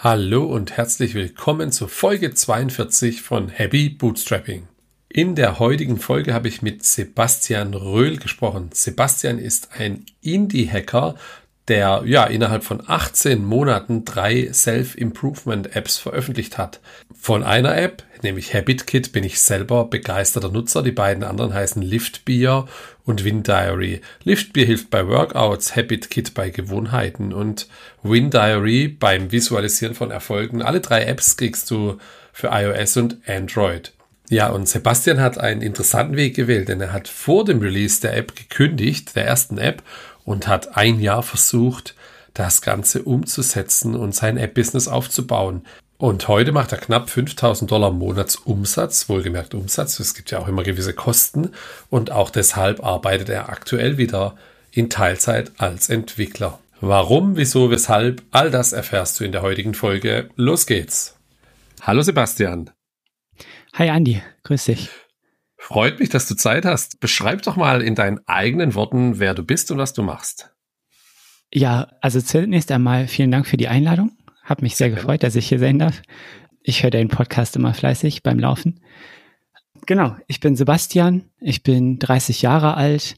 Hallo und herzlich willkommen zur Folge 42 von Happy Bootstrapping. In der heutigen Folge habe ich mit Sebastian Röhl gesprochen. Sebastian ist ein Indie-Hacker, der ja innerhalb von 18 Monaten drei Self-Improvement-Apps veröffentlicht hat. Von einer App, nämlich HabitKit, bin ich selber begeisterter Nutzer. Die beiden anderen heißen Liftbeer und WinDiary. Liftbeer hilft bei Workouts, HabitKit bei Gewohnheiten und WinDiary beim Visualisieren von Erfolgen. Alle drei Apps kriegst du für iOS und Android. Ja, und Sebastian hat einen interessanten Weg gewählt, denn er hat vor dem Release der App gekündigt, der ersten App, und hat ein Jahr versucht, das Ganze umzusetzen und sein App-Business aufzubauen. Und heute macht er knapp 5000 Dollar Monatsumsatz, wohlgemerkt Umsatz. Es gibt ja auch immer gewisse Kosten und auch deshalb arbeitet er aktuell wieder in Teilzeit als Entwickler. Warum, wieso, weshalb, all das erfährst du in der heutigen Folge. Los geht's. Hallo Sebastian. Hi Andy, grüß dich. Freut mich, dass du Zeit hast. Beschreib doch mal in deinen eigenen Worten, wer du bist und was du machst. Ja, also zunächst einmal vielen Dank für die Einladung. Hab mich sehr gefreut, dass ich hier sein darf. Ich höre deinen Podcast immer fleißig beim Laufen. Genau, ich bin Sebastian, ich bin 30 Jahre alt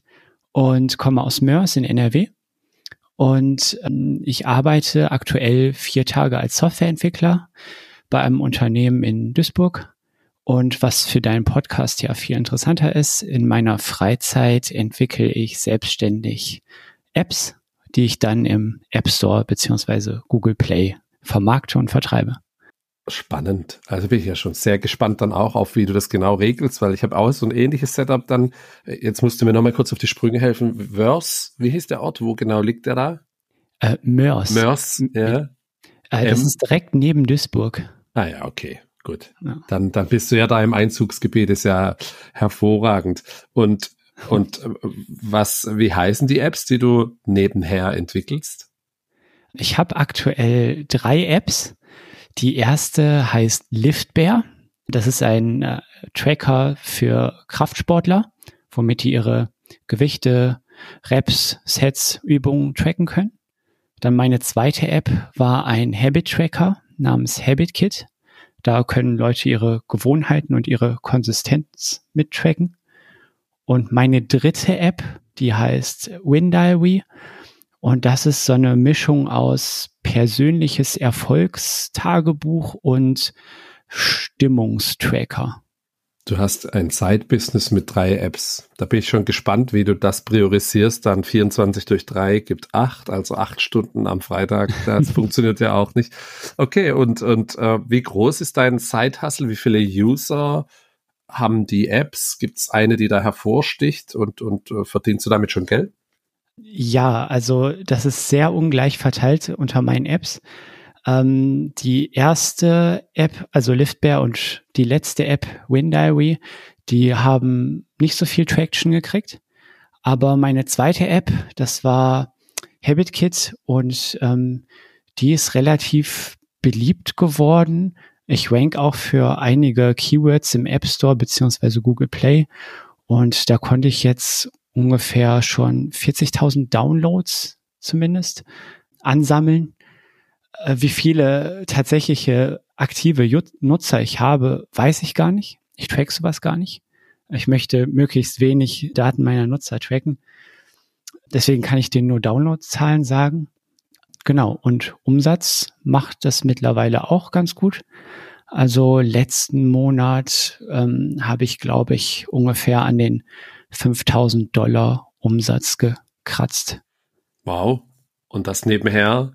und komme aus Mörs in NRW. Und ähm, ich arbeite aktuell vier Tage als Softwareentwickler bei einem Unternehmen in Duisburg und was für deinen Podcast ja viel interessanter ist, in meiner Freizeit entwickle ich selbstständig Apps, die ich dann im App Store beziehungsweise Google Play vermarkte und vertreibe. Spannend. Also bin ich ja schon sehr gespannt dann auch auf, wie du das genau regelst, weil ich habe auch so ein ähnliches Setup dann. Jetzt musst du mir nochmal kurz auf die Sprünge helfen. Wörs, wie hieß der Ort? Wo genau liegt der da? Äh, Mörs. Mörs, ja. Äh, das M ist direkt neben Duisburg. Ah ja, okay. Gut, ja. dann, dann bist du ja da im Einzugsgebiet, ist ja hervorragend. Und, und äh, was, wie heißen die Apps, die du nebenher entwickelst? Ich habe aktuell drei Apps. Die erste heißt Liftbear. Das ist ein äh, Tracker für Kraftsportler, womit die ihre Gewichte, Reps, Sets, Übungen tracken können. Dann meine zweite App war ein Habit Tracker namens Habit Kit. Da können Leute ihre Gewohnheiten und ihre Konsistenz mittracken. Und meine dritte App, die heißt WinDiary. Und das ist so eine Mischung aus persönliches Erfolgstagebuch und Stimmungstracker. Du hast ein Side-Business mit drei Apps. Da bin ich schon gespannt, wie du das priorisierst. Dann 24 durch drei gibt acht, also acht Stunden am Freitag. Das funktioniert ja auch nicht. Okay, und, und äh, wie groß ist dein Side-Hustle? Wie viele User haben die Apps? Gibt es eine, die da hervorsticht und, und äh, verdienst du damit schon Geld? Ja, also das ist sehr ungleich verteilt unter meinen Apps. Ähm, die erste App, also Liftbear und die letzte App, WinDiary, die haben nicht so viel Traction gekriegt. Aber meine zweite App, das war HabitKit und ähm, die ist relativ beliebt geworden. Ich rank auch für einige Keywords im App Store beziehungsweise Google Play und da konnte ich jetzt ungefähr schon 40.000 Downloads zumindest ansammeln. Äh, wie viele tatsächliche aktive Nutzer ich habe, weiß ich gar nicht. Ich track sowas gar nicht. Ich möchte möglichst wenig Daten meiner Nutzer tracken. Deswegen kann ich denen nur Downloadzahlen sagen. Genau. Und Umsatz macht das mittlerweile auch ganz gut. Also letzten Monat ähm, habe ich, glaube ich, ungefähr an den 5000 Dollar Umsatz gekratzt. Wow. Und das nebenher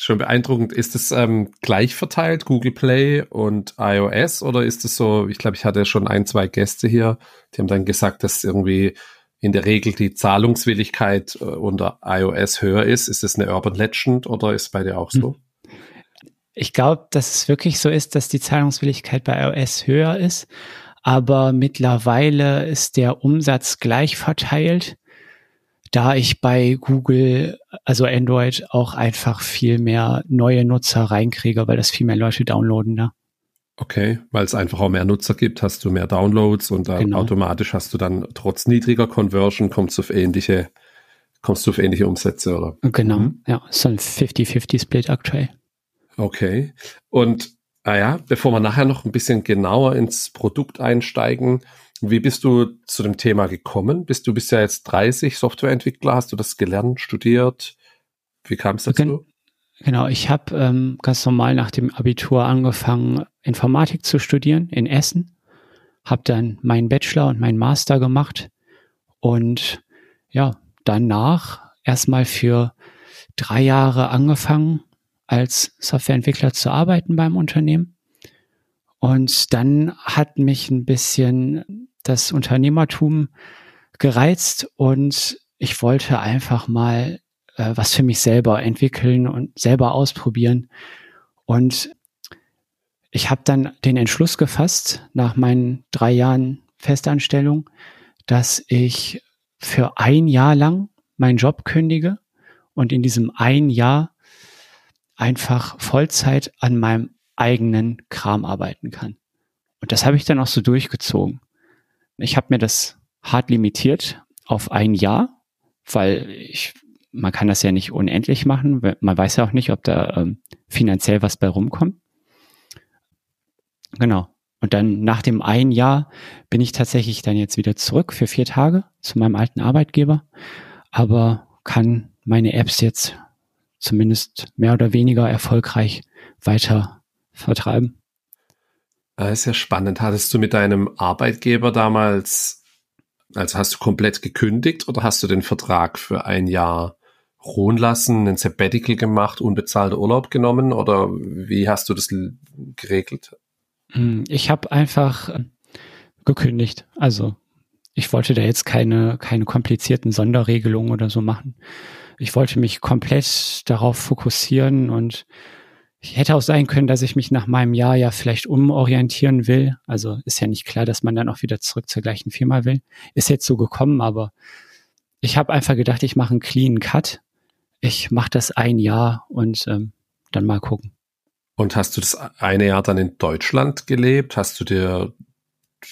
Schon beeindruckend. Ist es ähm, gleich verteilt, Google Play und iOS, oder ist es so, ich glaube, ich hatte schon ein, zwei Gäste hier, die haben dann gesagt, dass irgendwie in der Regel die Zahlungswilligkeit äh, unter iOS höher ist. Ist es eine Urban Legend oder ist es bei dir auch so? Hm. Ich glaube, dass es wirklich so ist, dass die Zahlungswilligkeit bei iOS höher ist, aber mittlerweile ist der Umsatz gleich verteilt da ich bei Google, also Android, auch einfach viel mehr neue Nutzer reinkriege, weil das viel mehr Leute downloaden da. Ne? Okay, weil es einfach auch mehr Nutzer gibt, hast du mehr Downloads und dann genau. automatisch hast du dann trotz niedriger Conversion kommst du auf ähnliche, kommst du auf ähnliche Umsätze, oder? Genau, mhm. ja, so ein 50-50-Split aktuell. Okay. Und naja, bevor wir nachher noch ein bisschen genauer ins Produkt einsteigen, wie bist du zu dem Thema gekommen? Bist du bist ja jetzt 30 Softwareentwickler, hast du das gelernt, studiert? Wie kam es dazu? Genau, ich habe ähm, ganz normal nach dem Abitur angefangen, Informatik zu studieren in Essen, habe dann meinen Bachelor und meinen Master gemacht und ja, danach erstmal für drei Jahre angefangen, als Softwareentwickler zu arbeiten beim Unternehmen. Und dann hat mich ein bisschen das Unternehmertum gereizt und ich wollte einfach mal äh, was für mich selber entwickeln und selber ausprobieren. Und ich habe dann den Entschluss gefasst, nach meinen drei Jahren Festanstellung, dass ich für ein Jahr lang meinen Job kündige und in diesem ein Jahr einfach Vollzeit an meinem eigenen Kram arbeiten kann. Und das habe ich dann auch so durchgezogen. Ich habe mir das hart limitiert auf ein Jahr, weil ich, man kann das ja nicht unendlich machen. Man weiß ja auch nicht, ob da ähm, finanziell was bei rumkommt. Genau. Und dann nach dem ein Jahr bin ich tatsächlich dann jetzt wieder zurück für vier Tage zu meinem alten Arbeitgeber, aber kann meine Apps jetzt zumindest mehr oder weniger erfolgreich weiter vertreiben. Das ist ja spannend. Hattest du mit deinem Arbeitgeber damals, also hast du komplett gekündigt oder hast du den Vertrag für ein Jahr ruhen lassen, ein Sabbatical gemacht, unbezahlter Urlaub genommen oder wie hast du das geregelt? Hm, ich habe einfach äh, gekündigt. Also ich wollte da jetzt keine, keine komplizierten Sonderregelungen oder so machen. Ich wollte mich komplett darauf fokussieren und ich hätte auch sein können, dass ich mich nach meinem Jahr ja vielleicht umorientieren will. Also ist ja nicht klar, dass man dann auch wieder zurück zur gleichen Firma will. Ist jetzt so gekommen, aber ich habe einfach gedacht, ich mache einen clean Cut. Ich mache das ein Jahr und ähm, dann mal gucken. Und hast du das eine Jahr dann in Deutschland gelebt? Hast du dir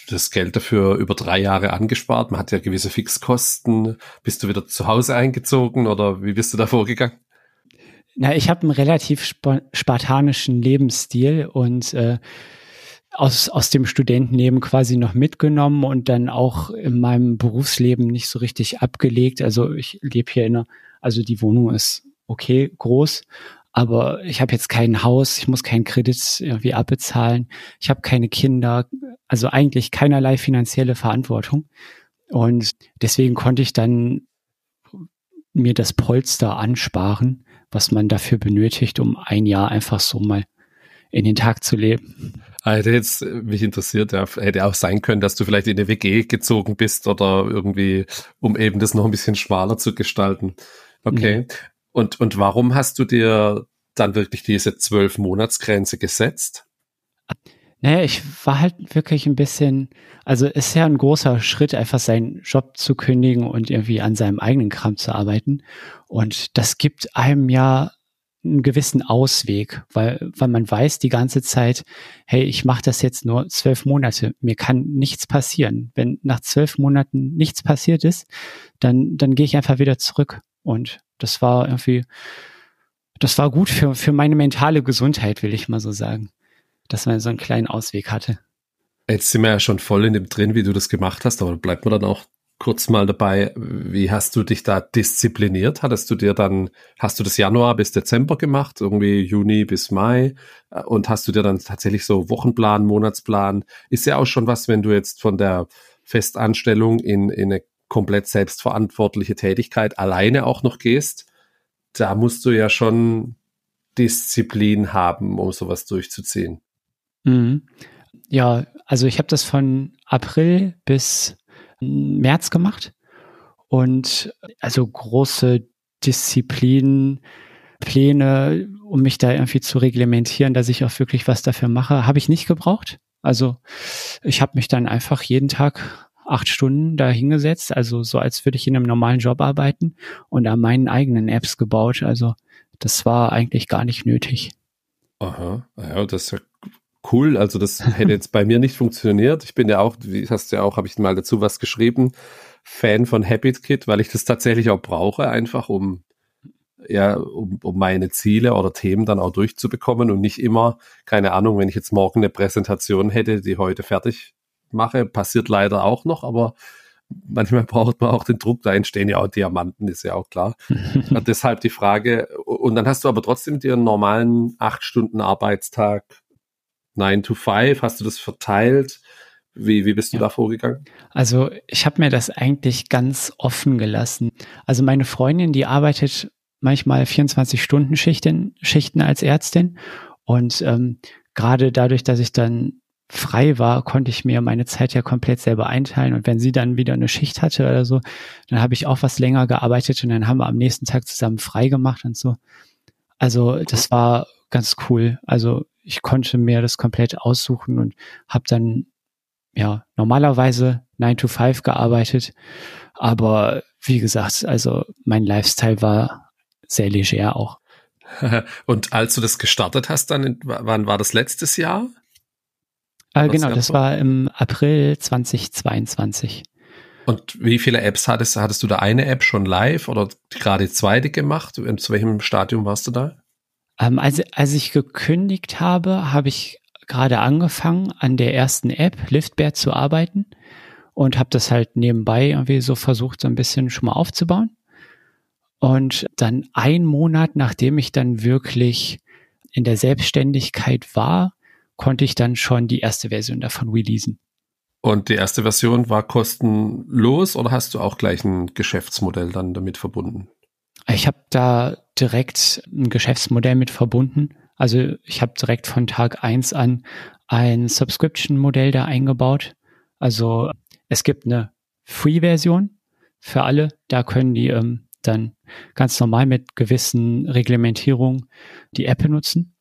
das Geld dafür über drei Jahre angespart. Man hat ja gewisse Fixkosten. Bist du wieder zu Hause eingezogen oder wie bist du da vorgegangen? Na, ich habe einen relativ spartanischen Lebensstil und äh, aus, aus dem Studentenleben quasi noch mitgenommen und dann auch in meinem Berufsleben nicht so richtig abgelegt. Also ich lebe hier in einer, also die Wohnung ist okay groß, aber ich habe jetzt kein Haus, ich muss keinen Kredit irgendwie abbezahlen, ich habe keine Kinder, also eigentlich keinerlei finanzielle Verantwortung. Und deswegen konnte ich dann mir das Polster ansparen, was man dafür benötigt, um ein Jahr einfach so mal in den Tag zu leben. Ah, hätte jetzt mich interessiert, ja, hätte auch sein können, dass du vielleicht in eine WG gezogen bist oder irgendwie, um eben das noch ein bisschen schmaler zu gestalten. Okay. Mhm. Und, und warum hast du dir dann wirklich diese zwölf Monatsgrenze gesetzt? Naja, ich war halt wirklich ein bisschen, also ist ja ein großer Schritt, einfach seinen Job zu kündigen und irgendwie an seinem eigenen Kram zu arbeiten. Und das gibt einem ja einen gewissen Ausweg, weil, weil man weiß die ganze Zeit, hey, ich mache das jetzt nur zwölf Monate, mir kann nichts passieren. Wenn nach zwölf Monaten nichts passiert ist, dann, dann gehe ich einfach wieder zurück. Und das war irgendwie, das war gut für, für meine mentale Gesundheit, will ich mal so sagen, dass man so einen kleinen Ausweg hatte. Jetzt sind wir ja schon voll in dem drin, wie du das gemacht hast, aber bleibt man dann auch kurz mal dabei. Wie hast du dich da diszipliniert? Hattest du dir dann, hast du das Januar bis Dezember gemacht, irgendwie Juni bis Mai? Und hast du dir dann tatsächlich so Wochenplan, Monatsplan? Ist ja auch schon was, wenn du jetzt von der Festanstellung in, in eine komplett selbstverantwortliche Tätigkeit alleine auch noch gehst, da musst du ja schon Disziplin haben, um sowas durchzuziehen. Mhm. Ja, also ich habe das von April bis März gemacht und also große Disziplin, Pläne, um mich da irgendwie zu reglementieren, dass ich auch wirklich was dafür mache, habe ich nicht gebraucht. Also ich habe mich dann einfach jeden Tag acht Stunden da hingesetzt, also so als würde ich in einem normalen Job arbeiten und an meinen eigenen Apps gebaut. Also das war eigentlich gar nicht nötig. Aha, ja, das ist ja cool. Also das hätte jetzt bei mir nicht funktioniert. Ich bin ja auch, wie hast du ja auch, habe ich mal dazu was geschrieben, Fan von Habit Kit, weil ich das tatsächlich auch brauche, einfach um ja, um, um meine Ziele oder Themen dann auch durchzubekommen und nicht immer, keine Ahnung, wenn ich jetzt morgen eine Präsentation hätte, die heute fertig mache, passiert leider auch noch, aber manchmal braucht man auch den Druck, da entstehen ja auch Diamanten, ist ja auch klar. deshalb die Frage, und dann hast du aber trotzdem dir einen normalen acht Stunden Arbeitstag, 9 to 5, hast du das verteilt? Wie, wie bist du ja. da vorgegangen? Also ich habe mir das eigentlich ganz offen gelassen. Also meine Freundin, die arbeitet manchmal 24 Stunden Schichten, Schichten als Ärztin und ähm, gerade dadurch, dass ich dann frei war, konnte ich mir meine Zeit ja komplett selber einteilen. Und wenn sie dann wieder eine Schicht hatte oder so, dann habe ich auch was länger gearbeitet und dann haben wir am nächsten Tag zusammen frei gemacht und so. Also das war ganz cool. Also ich konnte mir das komplett aussuchen und habe dann ja normalerweise 9 to 5 gearbeitet. Aber wie gesagt, also mein Lifestyle war sehr leger auch. Und als du das gestartet hast, dann, wann war das letztes Jahr? Äh, genau, das war im April 2022. Und wie viele Apps hattest, hattest du da eine App schon live oder gerade zweite gemacht? Zu welchem Stadium warst du da? Ähm, also, als ich gekündigt habe, habe ich gerade angefangen, an der ersten App, Liftbear, zu arbeiten und habe das halt nebenbei irgendwie so versucht, so ein bisschen schon mal aufzubauen. Und dann ein Monat, nachdem ich dann wirklich in der Selbstständigkeit war, konnte ich dann schon die erste Version davon releasen. Und die erste Version war kostenlos oder hast du auch gleich ein Geschäftsmodell dann damit verbunden? Ich habe da direkt ein Geschäftsmodell mit verbunden. Also ich habe direkt von Tag eins an ein Subscription-Modell da eingebaut. Also es gibt eine Free-Version für alle. Da können die ähm, dann ganz normal mit gewissen Reglementierungen die App benutzen.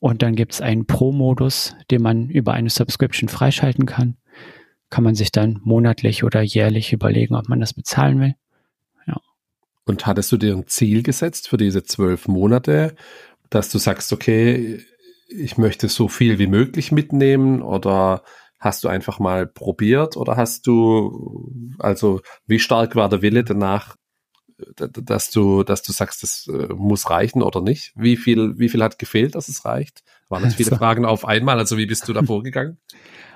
Und dann gibt es einen Pro-Modus, den man über eine Subscription freischalten kann. Kann man sich dann monatlich oder jährlich überlegen, ob man das bezahlen will. Ja. Und hattest du dir ein Ziel gesetzt für diese zwölf Monate, dass du sagst, okay, ich möchte so viel wie möglich mitnehmen oder hast du einfach mal probiert oder hast du, also wie stark war der Wille danach, dass du, dass du sagst, das äh, muss reichen oder nicht? Wie viel, wie viel hat gefehlt, dass es reicht? Waren das viele also. Fragen auf einmal? Also wie bist du da vorgegangen?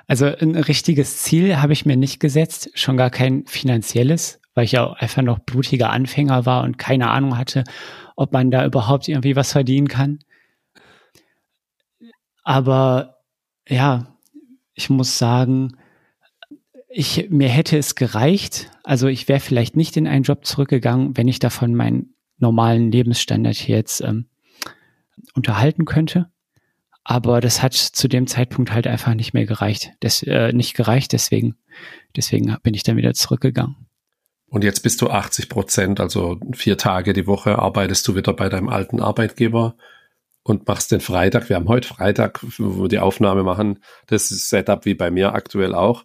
Also ein richtiges Ziel habe ich mir nicht gesetzt, schon gar kein finanzielles, weil ich ja einfach noch blutiger Anfänger war und keine Ahnung hatte, ob man da überhaupt irgendwie was verdienen kann. Aber ja, ich muss sagen, ich, mir hätte es gereicht. Also ich wäre vielleicht nicht in einen Job zurückgegangen, wenn ich davon meinen normalen Lebensstandard hier jetzt ähm, unterhalten könnte. Aber das hat zu dem Zeitpunkt halt einfach nicht mehr gereicht. Das, äh, nicht gereicht, deswegen, deswegen bin ich dann wieder zurückgegangen. Und jetzt bist du 80 Prozent, also vier Tage die Woche arbeitest du wieder bei deinem alten Arbeitgeber und machst den Freitag. Wir haben heute Freitag, wo wir die Aufnahme machen. Das ist Setup wie bei mir aktuell auch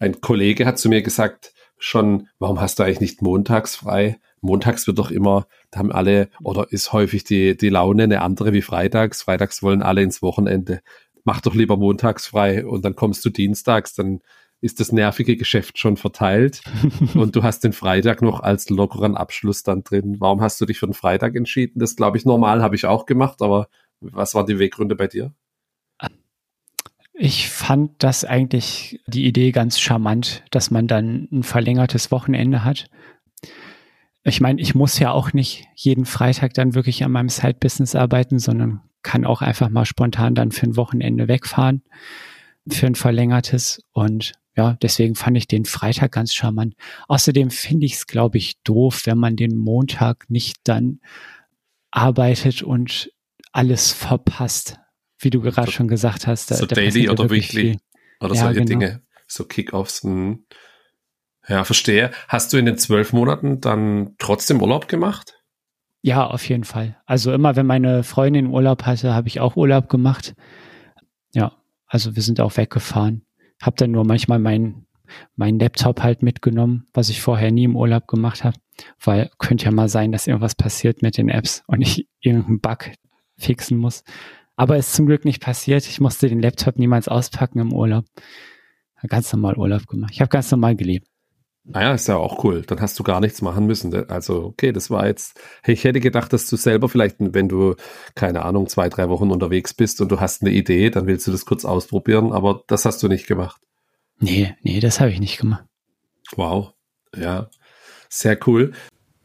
ein Kollege hat zu mir gesagt, schon, warum hast du eigentlich nicht montags frei? Montags wird doch immer, da haben alle, oder ist häufig die, die Laune eine andere wie freitags. Freitags wollen alle ins Wochenende. Mach doch lieber montags frei und dann kommst du dienstags, dann ist das nervige Geschäft schon verteilt und du hast den Freitag noch als lockeren Abschluss dann drin. Warum hast du dich für den Freitag entschieden? Das glaube ich normal habe ich auch gemacht, aber was waren die Weggründe bei dir? Ich fand das eigentlich die Idee ganz charmant, dass man dann ein verlängertes Wochenende hat. Ich meine, ich muss ja auch nicht jeden Freitag dann wirklich an meinem Side-Business arbeiten, sondern kann auch einfach mal spontan dann für ein Wochenende wegfahren, für ein verlängertes. Und ja, deswegen fand ich den Freitag ganz charmant. Außerdem finde ich es, glaube ich, doof, wenn man den Montag nicht dann arbeitet und alles verpasst wie du gerade schon gesagt hast. Da, so da Daily oder Weekly oder ja, solche genau. Dinge, so Kickoffs. Hm. Ja, verstehe. Hast du in den zwölf Monaten dann trotzdem Urlaub gemacht? Ja, auf jeden Fall. Also immer, wenn meine Freundin Urlaub hatte, habe ich auch Urlaub gemacht. Ja, also wir sind auch weggefahren. Hab dann nur manchmal meinen mein Laptop halt mitgenommen, was ich vorher nie im Urlaub gemacht habe, weil könnte ja mal sein, dass irgendwas passiert mit den Apps und ich irgendeinen Bug fixen muss. Aber ist zum Glück nicht passiert. Ich musste den Laptop niemals auspacken im Urlaub. Ganz normal Urlaub gemacht. Ich habe ganz normal gelebt. Naja, ist ja auch cool. Dann hast du gar nichts machen müssen. Also, okay, das war jetzt, ich hätte gedacht, dass du selber vielleicht, wenn du, keine Ahnung, zwei, drei Wochen unterwegs bist und du hast eine Idee, dann willst du das kurz ausprobieren, aber das hast du nicht gemacht. Nee, nee, das habe ich nicht gemacht. Wow. Ja, sehr cool.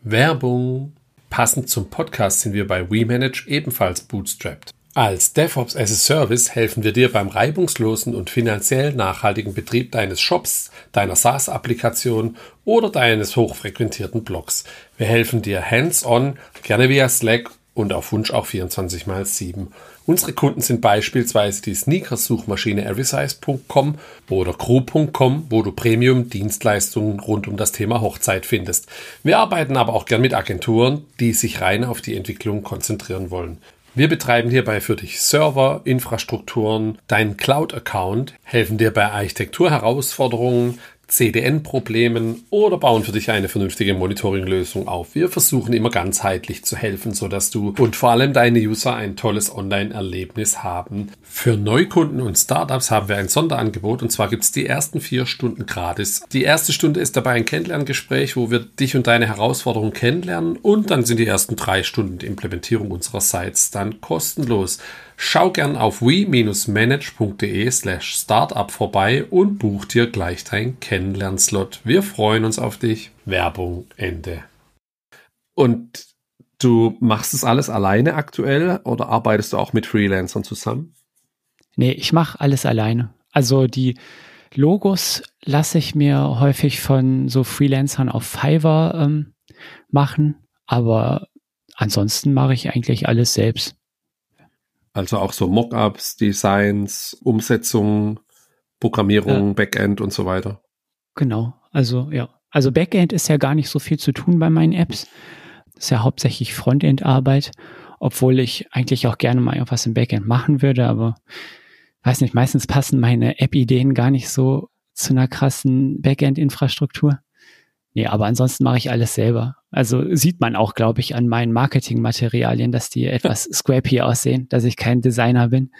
Werbung. Passend zum Podcast sind wir bei WeManage ebenfalls bootstrapped. Als DevOps as a Service helfen wir dir beim reibungslosen und finanziell nachhaltigen Betrieb deines Shops, deiner SaaS-Applikation oder deines hochfrequentierten Blogs. Wir helfen dir hands-on, gerne via Slack und auf Wunsch auch 24 x 7. Unsere Kunden sind beispielsweise die Sneakers-Suchmaschine everysize.com oder crew.com, wo du Premium-Dienstleistungen rund um das Thema Hochzeit findest. Wir arbeiten aber auch gern mit Agenturen, die sich rein auf die Entwicklung konzentrieren wollen. Wir betreiben hierbei für dich Server, Infrastrukturen, deinen Cloud-Account, helfen dir bei Architekturherausforderungen, CDN-Problemen oder bauen für dich eine vernünftige Monitoring-Lösung auf. Wir versuchen immer ganzheitlich zu helfen, sodass du und vor allem deine User ein tolles Online-Erlebnis haben. Für Neukunden und Startups haben wir ein Sonderangebot und zwar gibt es die ersten vier Stunden gratis. Die erste Stunde ist dabei ein Kennenlerngespräch, wo wir dich und deine Herausforderungen kennenlernen und dann sind die ersten drei Stunden die Implementierung unserer Sites dann kostenlos. Schau gern auf we-manage.de slash startup vorbei und buch dir gleich dein Kennenlernslot. Wir freuen uns auf dich. Werbung Ende. Und du machst es alles alleine aktuell oder arbeitest du auch mit Freelancern zusammen? Nee, ich mache alles alleine. Also die Logos lasse ich mir häufig von so Freelancern auf Fiverr ähm, machen, aber ansonsten mache ich eigentlich alles selbst. Also auch so Mockups, Designs, Umsetzung, Programmierung, ja. Backend und so weiter. Genau, also ja. Also Backend ist ja gar nicht so viel zu tun bei meinen Apps. Das ist ja hauptsächlich Frontend-Arbeit, obwohl ich eigentlich auch gerne mal irgendwas im Backend machen würde, aber weiß nicht, meistens passen meine App-Ideen gar nicht so zu einer krassen Backend-Infrastruktur. Nee, aber ansonsten mache ich alles selber. Also sieht man auch, glaube ich, an meinen Marketingmaterialien, dass die etwas scrappy aussehen, dass ich kein Designer bin.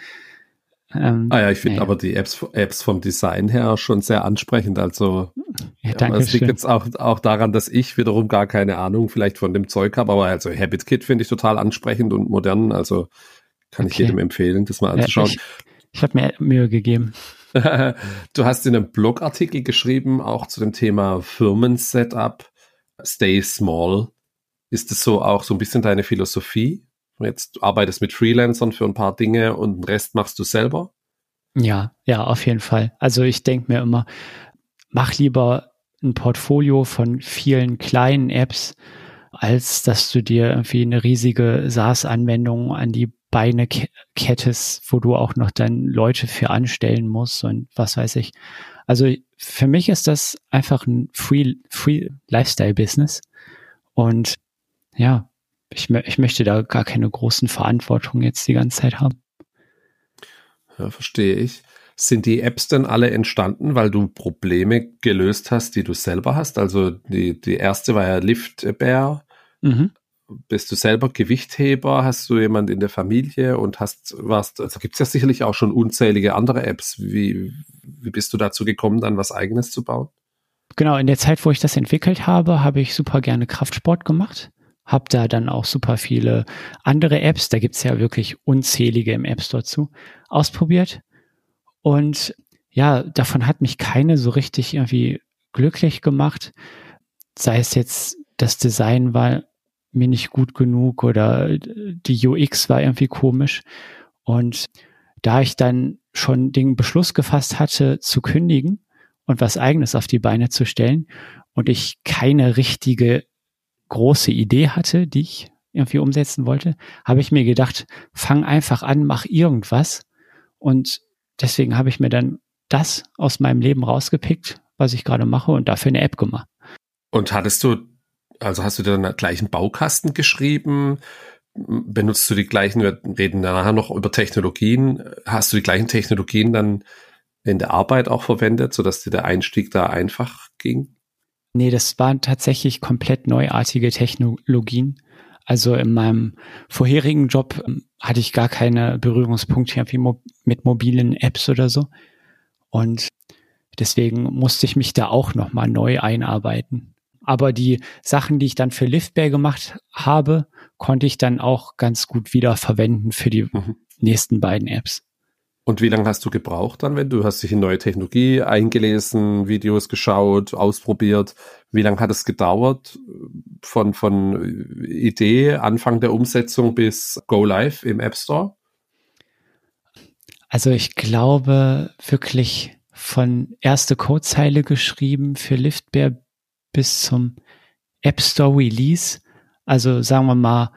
Ähm, ah ja, ich finde naja. aber die Apps, Apps vom Design her schon sehr ansprechend. Also ja, danke es liegt jetzt auch, auch daran, dass ich wiederum gar keine Ahnung vielleicht von dem Zeug habe, aber also HabitKit finde ich total ansprechend und modern. Also kann okay. ich jedem empfehlen, das mal anzuschauen. Ja, ich ich habe mir Mühe gegeben. du hast in einem Blogartikel geschrieben, auch zu dem Thema Firmen-Setup, Stay Small. Ist das so auch so ein bisschen deine Philosophie? Jetzt arbeitest mit Freelancern für ein paar Dinge und den Rest machst du selber? Ja, ja, auf jeden Fall. Also ich denke mir immer, mach lieber ein Portfolio von vielen kleinen Apps, als dass du dir irgendwie eine riesige SaaS-Anwendung an die Beine kettest, wo du auch noch dann Leute für anstellen musst und was weiß ich. Also für mich ist das einfach ein Free, Free Lifestyle Business und ja, ich, ich möchte da gar keine großen Verantwortung jetzt die ganze Zeit haben. Ja, verstehe ich. Sind die Apps denn alle entstanden, weil du Probleme gelöst hast, die du selber hast? Also die, die erste war ja Lift Bear. Mhm bist du selber Gewichtheber? Hast du jemand in der Familie und hast was? Also gibt es ja sicherlich auch schon unzählige andere Apps. Wie, wie bist du dazu gekommen, dann was Eigenes zu bauen? Genau, in der Zeit, wo ich das entwickelt habe, habe ich super gerne Kraftsport gemacht. Hab da dann auch super viele andere Apps, da gibt es ja wirklich unzählige im App Store zu, ausprobiert. Und ja, davon hat mich keine so richtig irgendwie glücklich gemacht. Sei es jetzt das Design war mir nicht gut genug oder die UX war irgendwie komisch. Und da ich dann schon den Beschluss gefasst hatte, zu kündigen und was eigenes auf die Beine zu stellen und ich keine richtige große Idee hatte, die ich irgendwie umsetzen wollte, habe ich mir gedacht, fang einfach an, mach irgendwas. Und deswegen habe ich mir dann das aus meinem Leben rausgepickt, was ich gerade mache und dafür eine App gemacht. Und hattest du also hast du dir den gleichen Baukasten geschrieben? Benutzt du die gleichen, wir reden nachher noch über Technologien, hast du die gleichen Technologien dann in der Arbeit auch verwendet, sodass dir der Einstieg da einfach ging? Nee, das waren tatsächlich komplett neuartige Technologien. Also in meinem vorherigen Job ähm, hatte ich gar keine Berührungspunkte mit mobilen Apps oder so. Und Deswegen musste ich mich da auch nochmal neu einarbeiten. Aber die Sachen, die ich dann für Liftbear gemacht habe, konnte ich dann auch ganz gut wieder verwenden für die mhm. nächsten beiden Apps. Und wie lange hast du gebraucht dann, wenn du hast dich in neue Technologie eingelesen, Videos geschaut, ausprobiert? Wie lange hat es gedauert von, von Idee, Anfang der Umsetzung bis Go Live im App Store? Also ich glaube wirklich von erste Codezeile geschrieben für Liftbear bis zum App Store Release. Also sagen wir mal,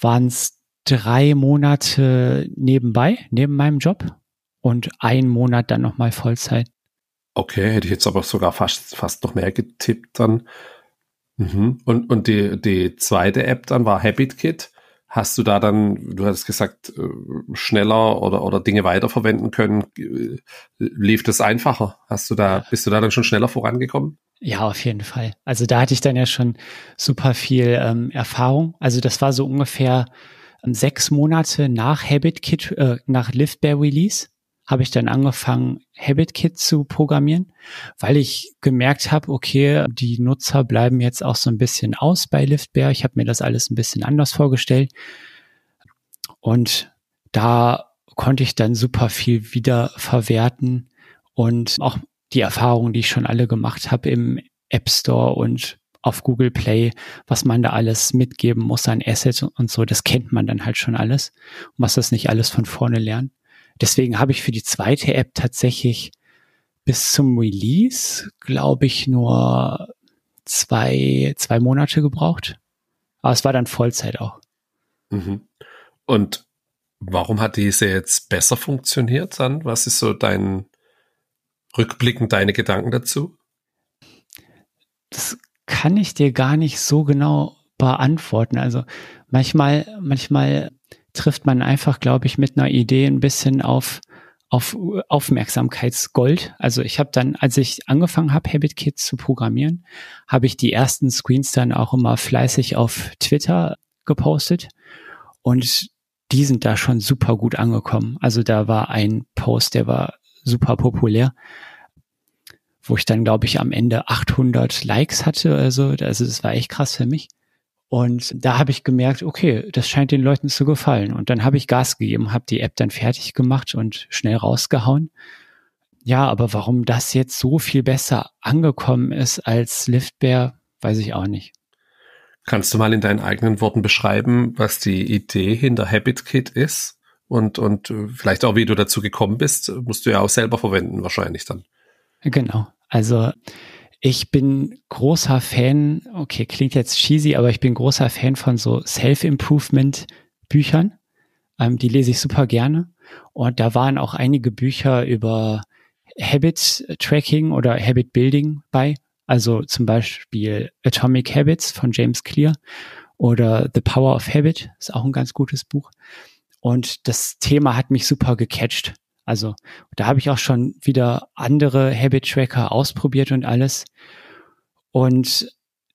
waren es drei Monate nebenbei, neben meinem Job und ein Monat dann nochmal Vollzeit. Okay, hätte ich jetzt aber sogar fast, fast noch mehr getippt dann. Mhm. Und, und die, die zweite App dann war HabitKit. Hast du da dann, du hattest gesagt, äh, schneller oder, oder Dinge weiterverwenden können? Lief das einfacher? Hast du da, bist du da dann schon schneller vorangekommen? Ja, auf jeden Fall. Also da hatte ich dann ja schon super viel ähm, Erfahrung. Also das war so ungefähr ähm, sechs Monate nach HabitKit, äh, nach Liftbear Release habe ich dann angefangen, HabitKit zu programmieren, weil ich gemerkt habe, okay, die Nutzer bleiben jetzt auch so ein bisschen aus bei LiftBear. Ich habe mir das alles ein bisschen anders vorgestellt. Und da konnte ich dann super viel wieder verwerten und auch die Erfahrungen, die ich schon alle gemacht habe im App Store und auf Google Play, was man da alles mitgeben muss an Assets und so, das kennt man dann halt schon alles und muss das nicht alles von vorne lernen. Deswegen habe ich für die zweite App tatsächlich bis zum Release, glaube ich, nur zwei, zwei Monate gebraucht. Aber es war dann Vollzeit auch. Mhm. Und warum hat diese jetzt besser funktioniert dann? Was ist so dein rückblickend deine Gedanken dazu? Das kann ich dir gar nicht so genau beantworten. Also manchmal, manchmal trifft man einfach, glaube ich, mit einer Idee ein bisschen auf auf Aufmerksamkeitsgold. Also ich habe dann, als ich angefangen habe, HabitKit zu programmieren, habe ich die ersten Screens dann auch immer fleißig auf Twitter gepostet und die sind da schon super gut angekommen. Also da war ein Post, der war super populär, wo ich dann, glaube ich, am Ende 800 Likes hatte. Also, also das war echt krass für mich. Und da habe ich gemerkt, okay, das scheint den Leuten zu gefallen. Und dann habe ich Gas gegeben, habe die App dann fertig gemacht und schnell rausgehauen. Ja, aber warum das jetzt so viel besser angekommen ist als Liftbear, weiß ich auch nicht. Kannst du mal in deinen eigenen Worten beschreiben, was die Idee hinter HabitKit ist? Und, und äh, vielleicht auch, wie du dazu gekommen bist, musst du ja auch selber verwenden, wahrscheinlich dann. Genau. Also ich bin großer Fan, okay, klingt jetzt cheesy, aber ich bin großer Fan von so Self-Improvement-Büchern. Ähm, die lese ich super gerne. Und da waren auch einige Bücher über Habit-Tracking oder Habit-Building bei. Also zum Beispiel Atomic Habits von James Clear oder The Power of Habit ist auch ein ganz gutes Buch. Und das Thema hat mich super gecatcht. Also da habe ich auch schon wieder andere Habit Tracker ausprobiert und alles. Und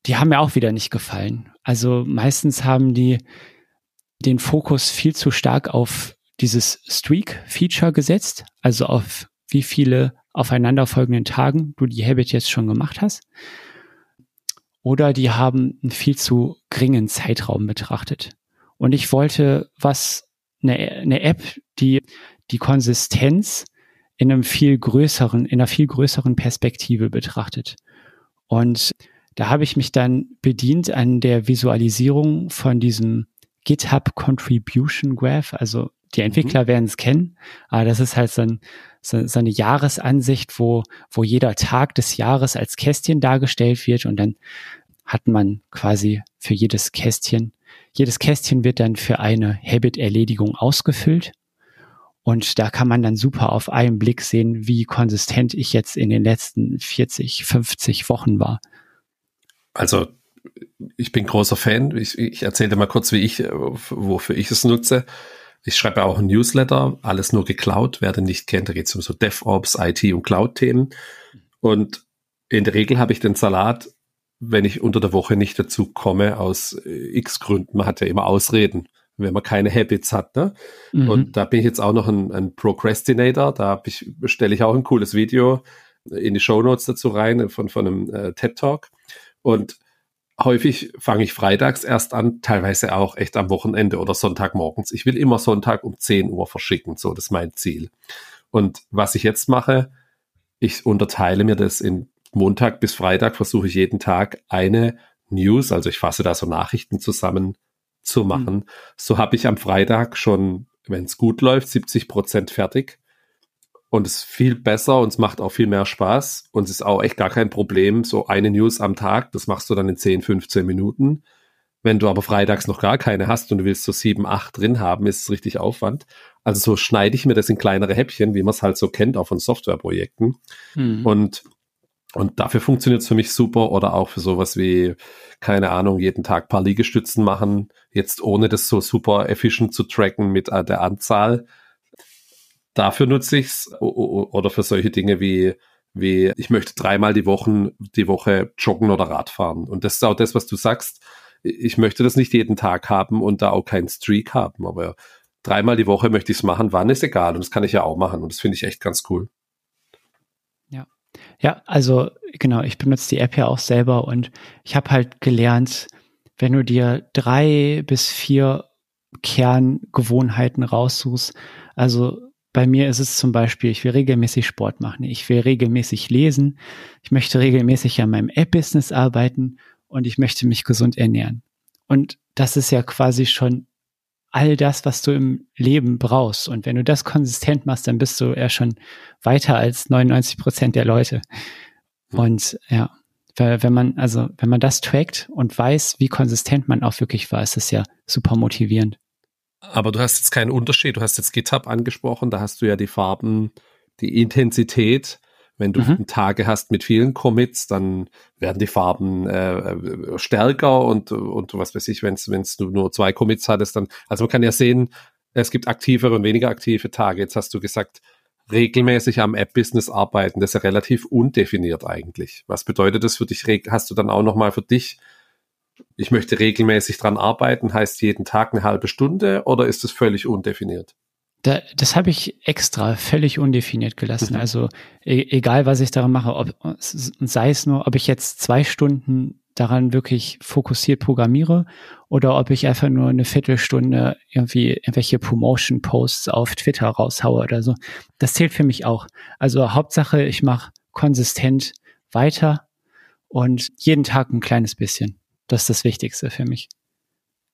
die haben mir auch wieder nicht gefallen. Also meistens haben die den Fokus viel zu stark auf dieses Streak-Feature gesetzt, also auf wie viele aufeinanderfolgenden Tagen du die Habit jetzt schon gemacht hast. Oder die haben einen viel zu geringen Zeitraum betrachtet. Und ich wollte was, eine, eine App, die die Konsistenz in einem viel größeren, in einer viel größeren Perspektive betrachtet. Und da habe ich mich dann bedient an der Visualisierung von diesem GitHub Contribution Graph. Also die Entwickler mhm. werden es kennen, aber das ist halt so, ein, so, so, eine Jahresansicht, wo, wo jeder Tag des Jahres als Kästchen dargestellt wird und dann hat man quasi für jedes Kästchen, jedes Kästchen wird dann für eine Habit-Erledigung ausgefüllt und da kann man dann super auf einen Blick sehen, wie konsistent ich jetzt in den letzten 40, 50 Wochen war. Also ich bin großer Fan. Ich, ich erzähle dir mal kurz, wie ich, wofür ich es nutze. Ich schreibe auch ein Newsletter, alles nur geklaut. Wer den nicht kennt, da geht es um so DevOps, IT und Cloud-Themen. Und in der Regel habe ich den Salat, wenn ich unter der Woche nicht dazu komme, aus x Gründen. Man hat ja immer Ausreden wenn man keine Habits hat. Ne? Mhm. Und da bin ich jetzt auch noch ein, ein Procrastinator. Da ich, stelle ich auch ein cooles Video in die Show Notes dazu rein von, von einem äh, TED Talk. Und häufig fange ich freitags erst an, teilweise auch echt am Wochenende oder Sonntagmorgens. Ich will immer Sonntag um 10 Uhr verschicken, so das ist mein Ziel. Und was ich jetzt mache, ich unterteile mir das in Montag bis Freitag, versuche ich jeden Tag eine News, also ich fasse da so Nachrichten zusammen zu machen. Mhm. So habe ich am Freitag schon, wenn es gut läuft, 70 Prozent fertig und es ist viel besser und es macht auch viel mehr Spaß und es ist auch echt gar kein Problem, so eine News am Tag, das machst du dann in 10, 15 Minuten. Wenn du aber freitags noch gar keine hast und du willst so sieben, acht drin haben, ist es richtig Aufwand. Also so schneide ich mir das in kleinere Häppchen, wie man es halt so kennt, auch von Softwareprojekten. Mhm. Und, und dafür funktioniert es für mich super oder auch für sowas wie, keine Ahnung, jeden Tag paar Liegestützen machen, jetzt ohne das so super efficient zu tracken mit äh, der Anzahl, Dafür nutze ich es oder für solche Dinge wie, wie ich möchte dreimal die Woche, die Woche joggen oder Radfahren. Und das ist auch das, was du sagst. Ich möchte das nicht jeden Tag haben und da auch keinen Streak haben, aber dreimal die Woche möchte ich es machen, wann ist egal. Und das kann ich ja auch machen. Und das finde ich echt ganz cool. Ja. Also genau, ich benutze die App ja auch selber und ich habe halt gelernt, wenn du dir drei bis vier Kerngewohnheiten raussuchst, also bei mir ist es zum Beispiel, ich will regelmäßig Sport machen, ich will regelmäßig lesen, ich möchte regelmäßig an meinem App-Business arbeiten und ich möchte mich gesund ernähren. Und das ist ja quasi schon all das, was du im Leben brauchst. Und wenn du das konsistent machst, dann bist du ja schon weiter als 99 Prozent der Leute. Hm. Und ja, wenn man, also, wenn man das trackt und weiß, wie konsistent man auch wirklich war, ist das ja super motivierend. Aber du hast jetzt keinen Unterschied. Du hast jetzt GitHub angesprochen, da hast du ja die Farben, die Intensität. Wenn du mhm. Tage hast mit vielen Commits, dann werden die Farben äh, stärker und, und was weiß ich, wenn es du nur zwei Commits hattest, dann, also man kann ja sehen, es gibt aktivere und weniger aktive Tage. Jetzt hast du gesagt, regelmäßig am App-Business arbeiten, das ist ja relativ undefiniert eigentlich. Was bedeutet das für dich? Hast du dann auch nochmal für dich ich möchte regelmäßig dran arbeiten, heißt jeden Tag eine halbe Stunde oder ist es völlig undefiniert? Da, das habe ich extra völlig undefiniert gelassen. Mhm. Also e egal, was ich daran mache, ob, sei es nur, ob ich jetzt zwei Stunden daran wirklich fokussiert programmiere oder ob ich einfach nur eine Viertelstunde irgendwie irgendwelche Promotion-Posts auf Twitter raushaue oder so. Das zählt für mich auch. Also Hauptsache, ich mache konsistent weiter und jeden Tag ein kleines bisschen. Das ist das Wichtigste für mich.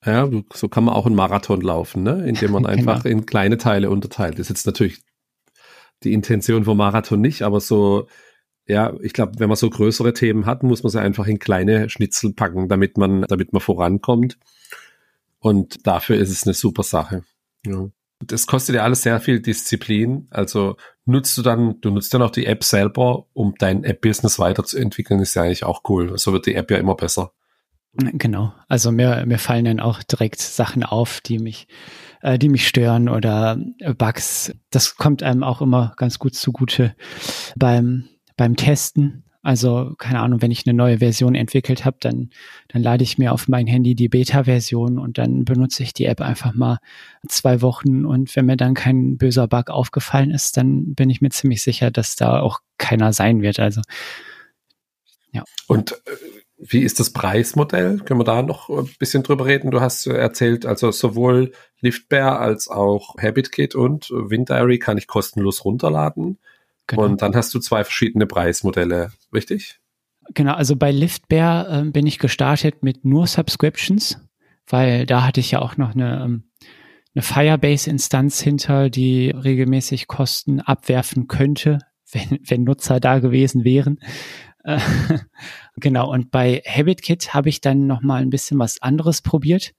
Ja, so kann man auch einen Marathon laufen, ne? indem man einfach genau. in kleine Teile unterteilt. Das ist jetzt natürlich die Intention vom Marathon nicht, aber so, ja, ich glaube, wenn man so größere Themen hat, muss man sie einfach in kleine Schnitzel packen, damit man, damit man vorankommt. Und dafür ist es eine super Sache. Ja. Das kostet ja alles sehr viel Disziplin. Also nutzt du dann, du nutzt dann auch die App selber, um dein App-Business weiterzuentwickeln, ist ja eigentlich auch cool. So wird die App ja immer besser. Genau. Also mir, mir fallen dann auch direkt Sachen auf, die mich, äh, die mich stören oder Bugs. Das kommt einem auch immer ganz gut zugute beim, beim Testen. Also, keine Ahnung, wenn ich eine neue Version entwickelt habe, dann, dann lade ich mir auf mein Handy die Beta-Version und dann benutze ich die App einfach mal zwei Wochen. Und wenn mir dann kein böser Bug aufgefallen ist, dann bin ich mir ziemlich sicher, dass da auch keiner sein wird. Also, ja. Und äh, wie ist das Preismodell? Können wir da noch ein bisschen drüber reden? Du hast erzählt, also sowohl Liftbear als auch HabitKit und WinDiary kann ich kostenlos runterladen. Genau. Und dann hast du zwei verschiedene Preismodelle, richtig? Genau, also bei Liftbear äh, bin ich gestartet mit nur Subscriptions, weil da hatte ich ja auch noch eine, ähm, eine Firebase-Instanz hinter, die regelmäßig Kosten abwerfen könnte, wenn, wenn Nutzer da gewesen wären. genau, und bei HabitKit habe ich dann nochmal ein bisschen was anderes probiert.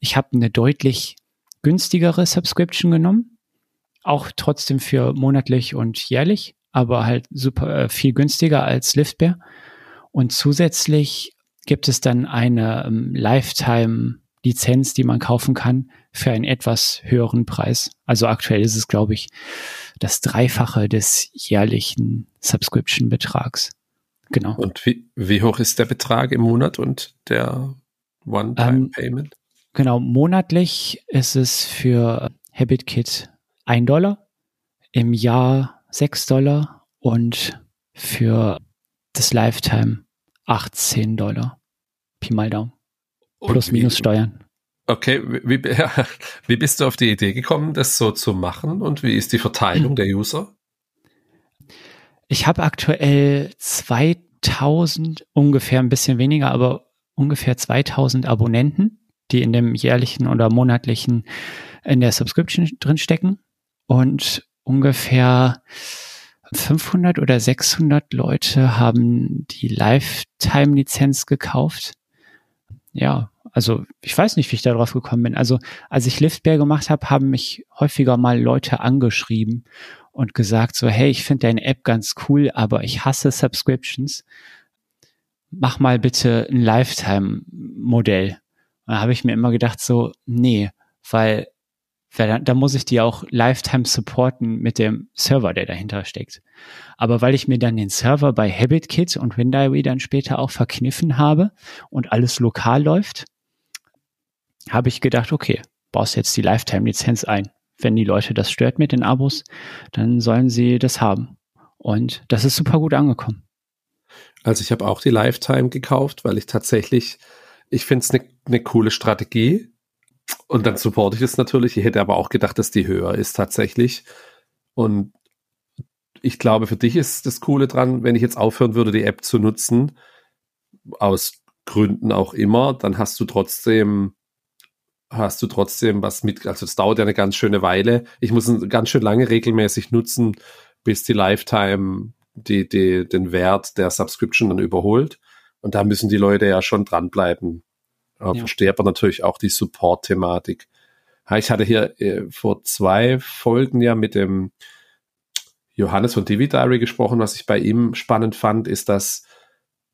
Ich habe eine deutlich günstigere Subscription genommen, auch trotzdem für monatlich und jährlich, aber halt super äh, viel günstiger als Liftbear. Und zusätzlich gibt es dann eine ähm, Lifetime-Lizenz, die man kaufen kann für einen etwas höheren Preis. Also aktuell ist es, glaube ich, das Dreifache des jährlichen Subscription-Betrags. Genau. Und wie, wie hoch ist der Betrag im Monat und der One-Time-Payment? Ähm, genau, monatlich ist es für HabitKit ein Dollar, im Jahr sechs Dollar und für das Lifetime 18 Dollar. Pi mal Daumen. Plus, minus Steuern. Okay, wie, wie bist du auf die Idee gekommen, das so zu machen und wie ist die Verteilung hm. der User? Ich habe aktuell 2000, ungefähr ein bisschen weniger, aber ungefähr 2000 Abonnenten, die in dem jährlichen oder monatlichen in der Subscription drin stecken und ungefähr 500 oder 600 Leute haben die Lifetime-Lizenz gekauft. Ja, also ich weiß nicht, wie ich darauf gekommen bin. Also als ich Liftbear gemacht habe, haben mich häufiger mal Leute angeschrieben und gesagt so, hey, ich finde deine App ganz cool, aber ich hasse Subscriptions. Mach mal bitte ein Lifetime-Modell. Da habe ich mir immer gedacht so, nee, weil da, muss ich die auch Lifetime supporten mit dem Server, der dahinter steckt. Aber weil ich mir dann den Server bei HabitKit und WinDiary dann später auch verkniffen habe und alles lokal läuft, habe ich gedacht, okay, baust jetzt die Lifetime-Lizenz ein. Wenn die Leute das stört mit den Abos, dann sollen sie das haben. Und das ist super gut angekommen. Also ich habe auch die Lifetime gekauft, weil ich tatsächlich, ich finde es eine ne coole Strategie und dann supporte ich es natürlich. Ich hätte aber auch gedacht, dass die höher ist tatsächlich. Und ich glaube, für dich ist das Coole dran, wenn ich jetzt aufhören würde, die App zu nutzen, aus Gründen auch immer, dann hast du trotzdem hast du trotzdem was mit, also es dauert ja eine ganz schöne Weile. Ich muss ganz schön lange regelmäßig nutzen, bis die Lifetime die, die, den Wert der Subscription dann überholt. Und da müssen die Leute ja schon dranbleiben. Äh, ja. Verstehe aber natürlich auch die Support-Thematik. Ich hatte hier äh, vor zwei Folgen ja mit dem Johannes von Divi Diary gesprochen. Was ich bei ihm spannend fand, ist, dass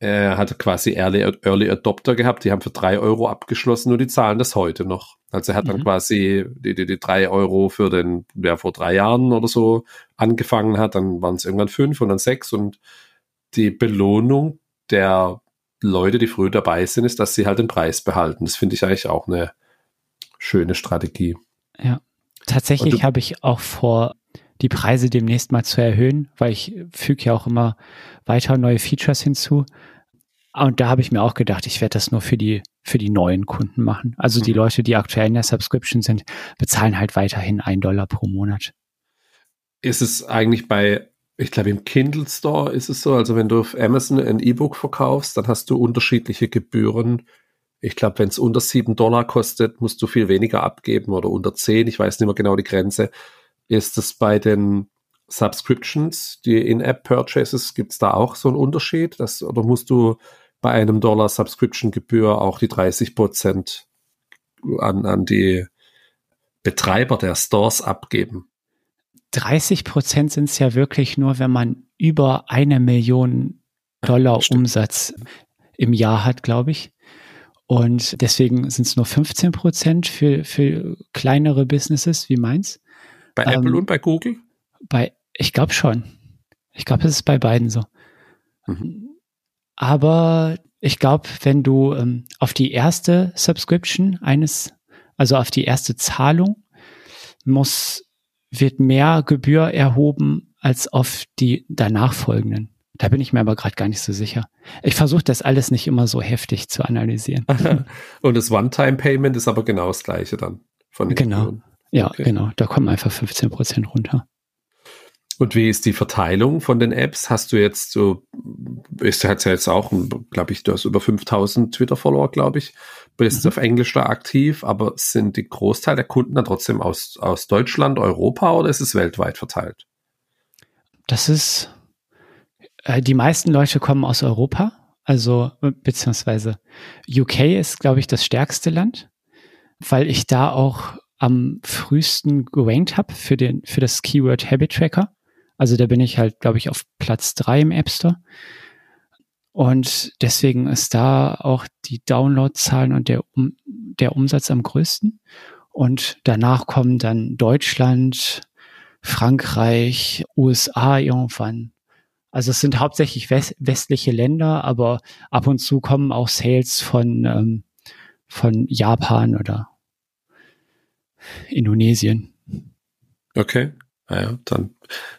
er hat quasi Early, Early Adopter gehabt, die haben für drei Euro abgeschlossen und die zahlen das heute noch. Also er hat dann mhm. quasi die, die, die drei Euro für den, der vor drei Jahren oder so angefangen hat, dann waren es irgendwann fünf und dann sechs und die Belohnung der Leute, die früh dabei sind, ist, dass sie halt den Preis behalten. Das finde ich eigentlich auch eine schöne Strategie. Ja, tatsächlich habe ich auch vor, die Preise demnächst mal zu erhöhen, weil ich füge ja auch immer weiter neue Features hinzu. Und da habe ich mir auch gedacht, ich werde das nur für die, für die neuen Kunden machen. Also die mhm. Leute, die aktuell in der Subscription sind, bezahlen halt weiterhin ein Dollar pro Monat. Ist es eigentlich bei ich glaube, im Kindle Store ist es so, also wenn du auf Amazon ein E-Book verkaufst, dann hast du unterschiedliche Gebühren. Ich glaube, wenn es unter sieben Dollar kostet, musst du viel weniger abgeben oder unter zehn, ich weiß nicht mehr genau die Grenze. Ist es bei den Subscriptions, die In-App-Purchases, gibt es da auch so einen Unterschied? Das, oder musst du bei einem Dollar Subscription-Gebühr auch die 30 Prozent an, an die Betreiber der Stores abgeben? 30 Prozent sind es ja wirklich nur, wenn man über eine Million Dollar Stimmt. Umsatz im Jahr hat, glaube ich. Und deswegen sind es nur 15 Prozent für, für kleinere Businesses wie meins. Bei ähm, Apple und bei Google? Bei, ich glaube schon. Ich glaube, es ist bei beiden so. Mhm. Aber ich glaube, wenn du ähm, auf die erste Subscription eines, also auf die erste Zahlung, muss wird mehr Gebühr erhoben als auf die danach folgenden. Da bin ich mir aber gerade gar nicht so sicher. Ich versuche das alles nicht immer so heftig zu analysieren. Und das One-Time-Payment ist aber genau das gleiche dann von den Genau. Gebühren. Ja, okay. genau. Da kommen einfach 15 Prozent runter. Und wie ist die Verteilung von den Apps? Hast du jetzt so, ist hat ja jetzt auch, glaube ich, du hast über 5000 Twitter-Follower, glaube ich, bist mhm. auf Englisch da aktiv, aber sind die Großteil der Kunden dann trotzdem aus, aus Deutschland, Europa oder ist es weltweit verteilt? Das ist, äh, die meisten Leute kommen aus Europa, also beziehungsweise UK ist, glaube ich, das stärkste Land, weil ich da auch am frühesten gerankt habe für den, für das Keyword Habit Tracker. Also da bin ich halt, glaube ich, auf Platz drei im App Store. Und deswegen ist da auch die Downloadzahlen und der, um, der Umsatz am größten. Und danach kommen dann Deutschland, Frankreich, USA irgendwann. Also es sind hauptsächlich west westliche Länder, aber ab und zu kommen auch Sales von, ähm, von Japan oder Indonesien. Okay. Ja, dann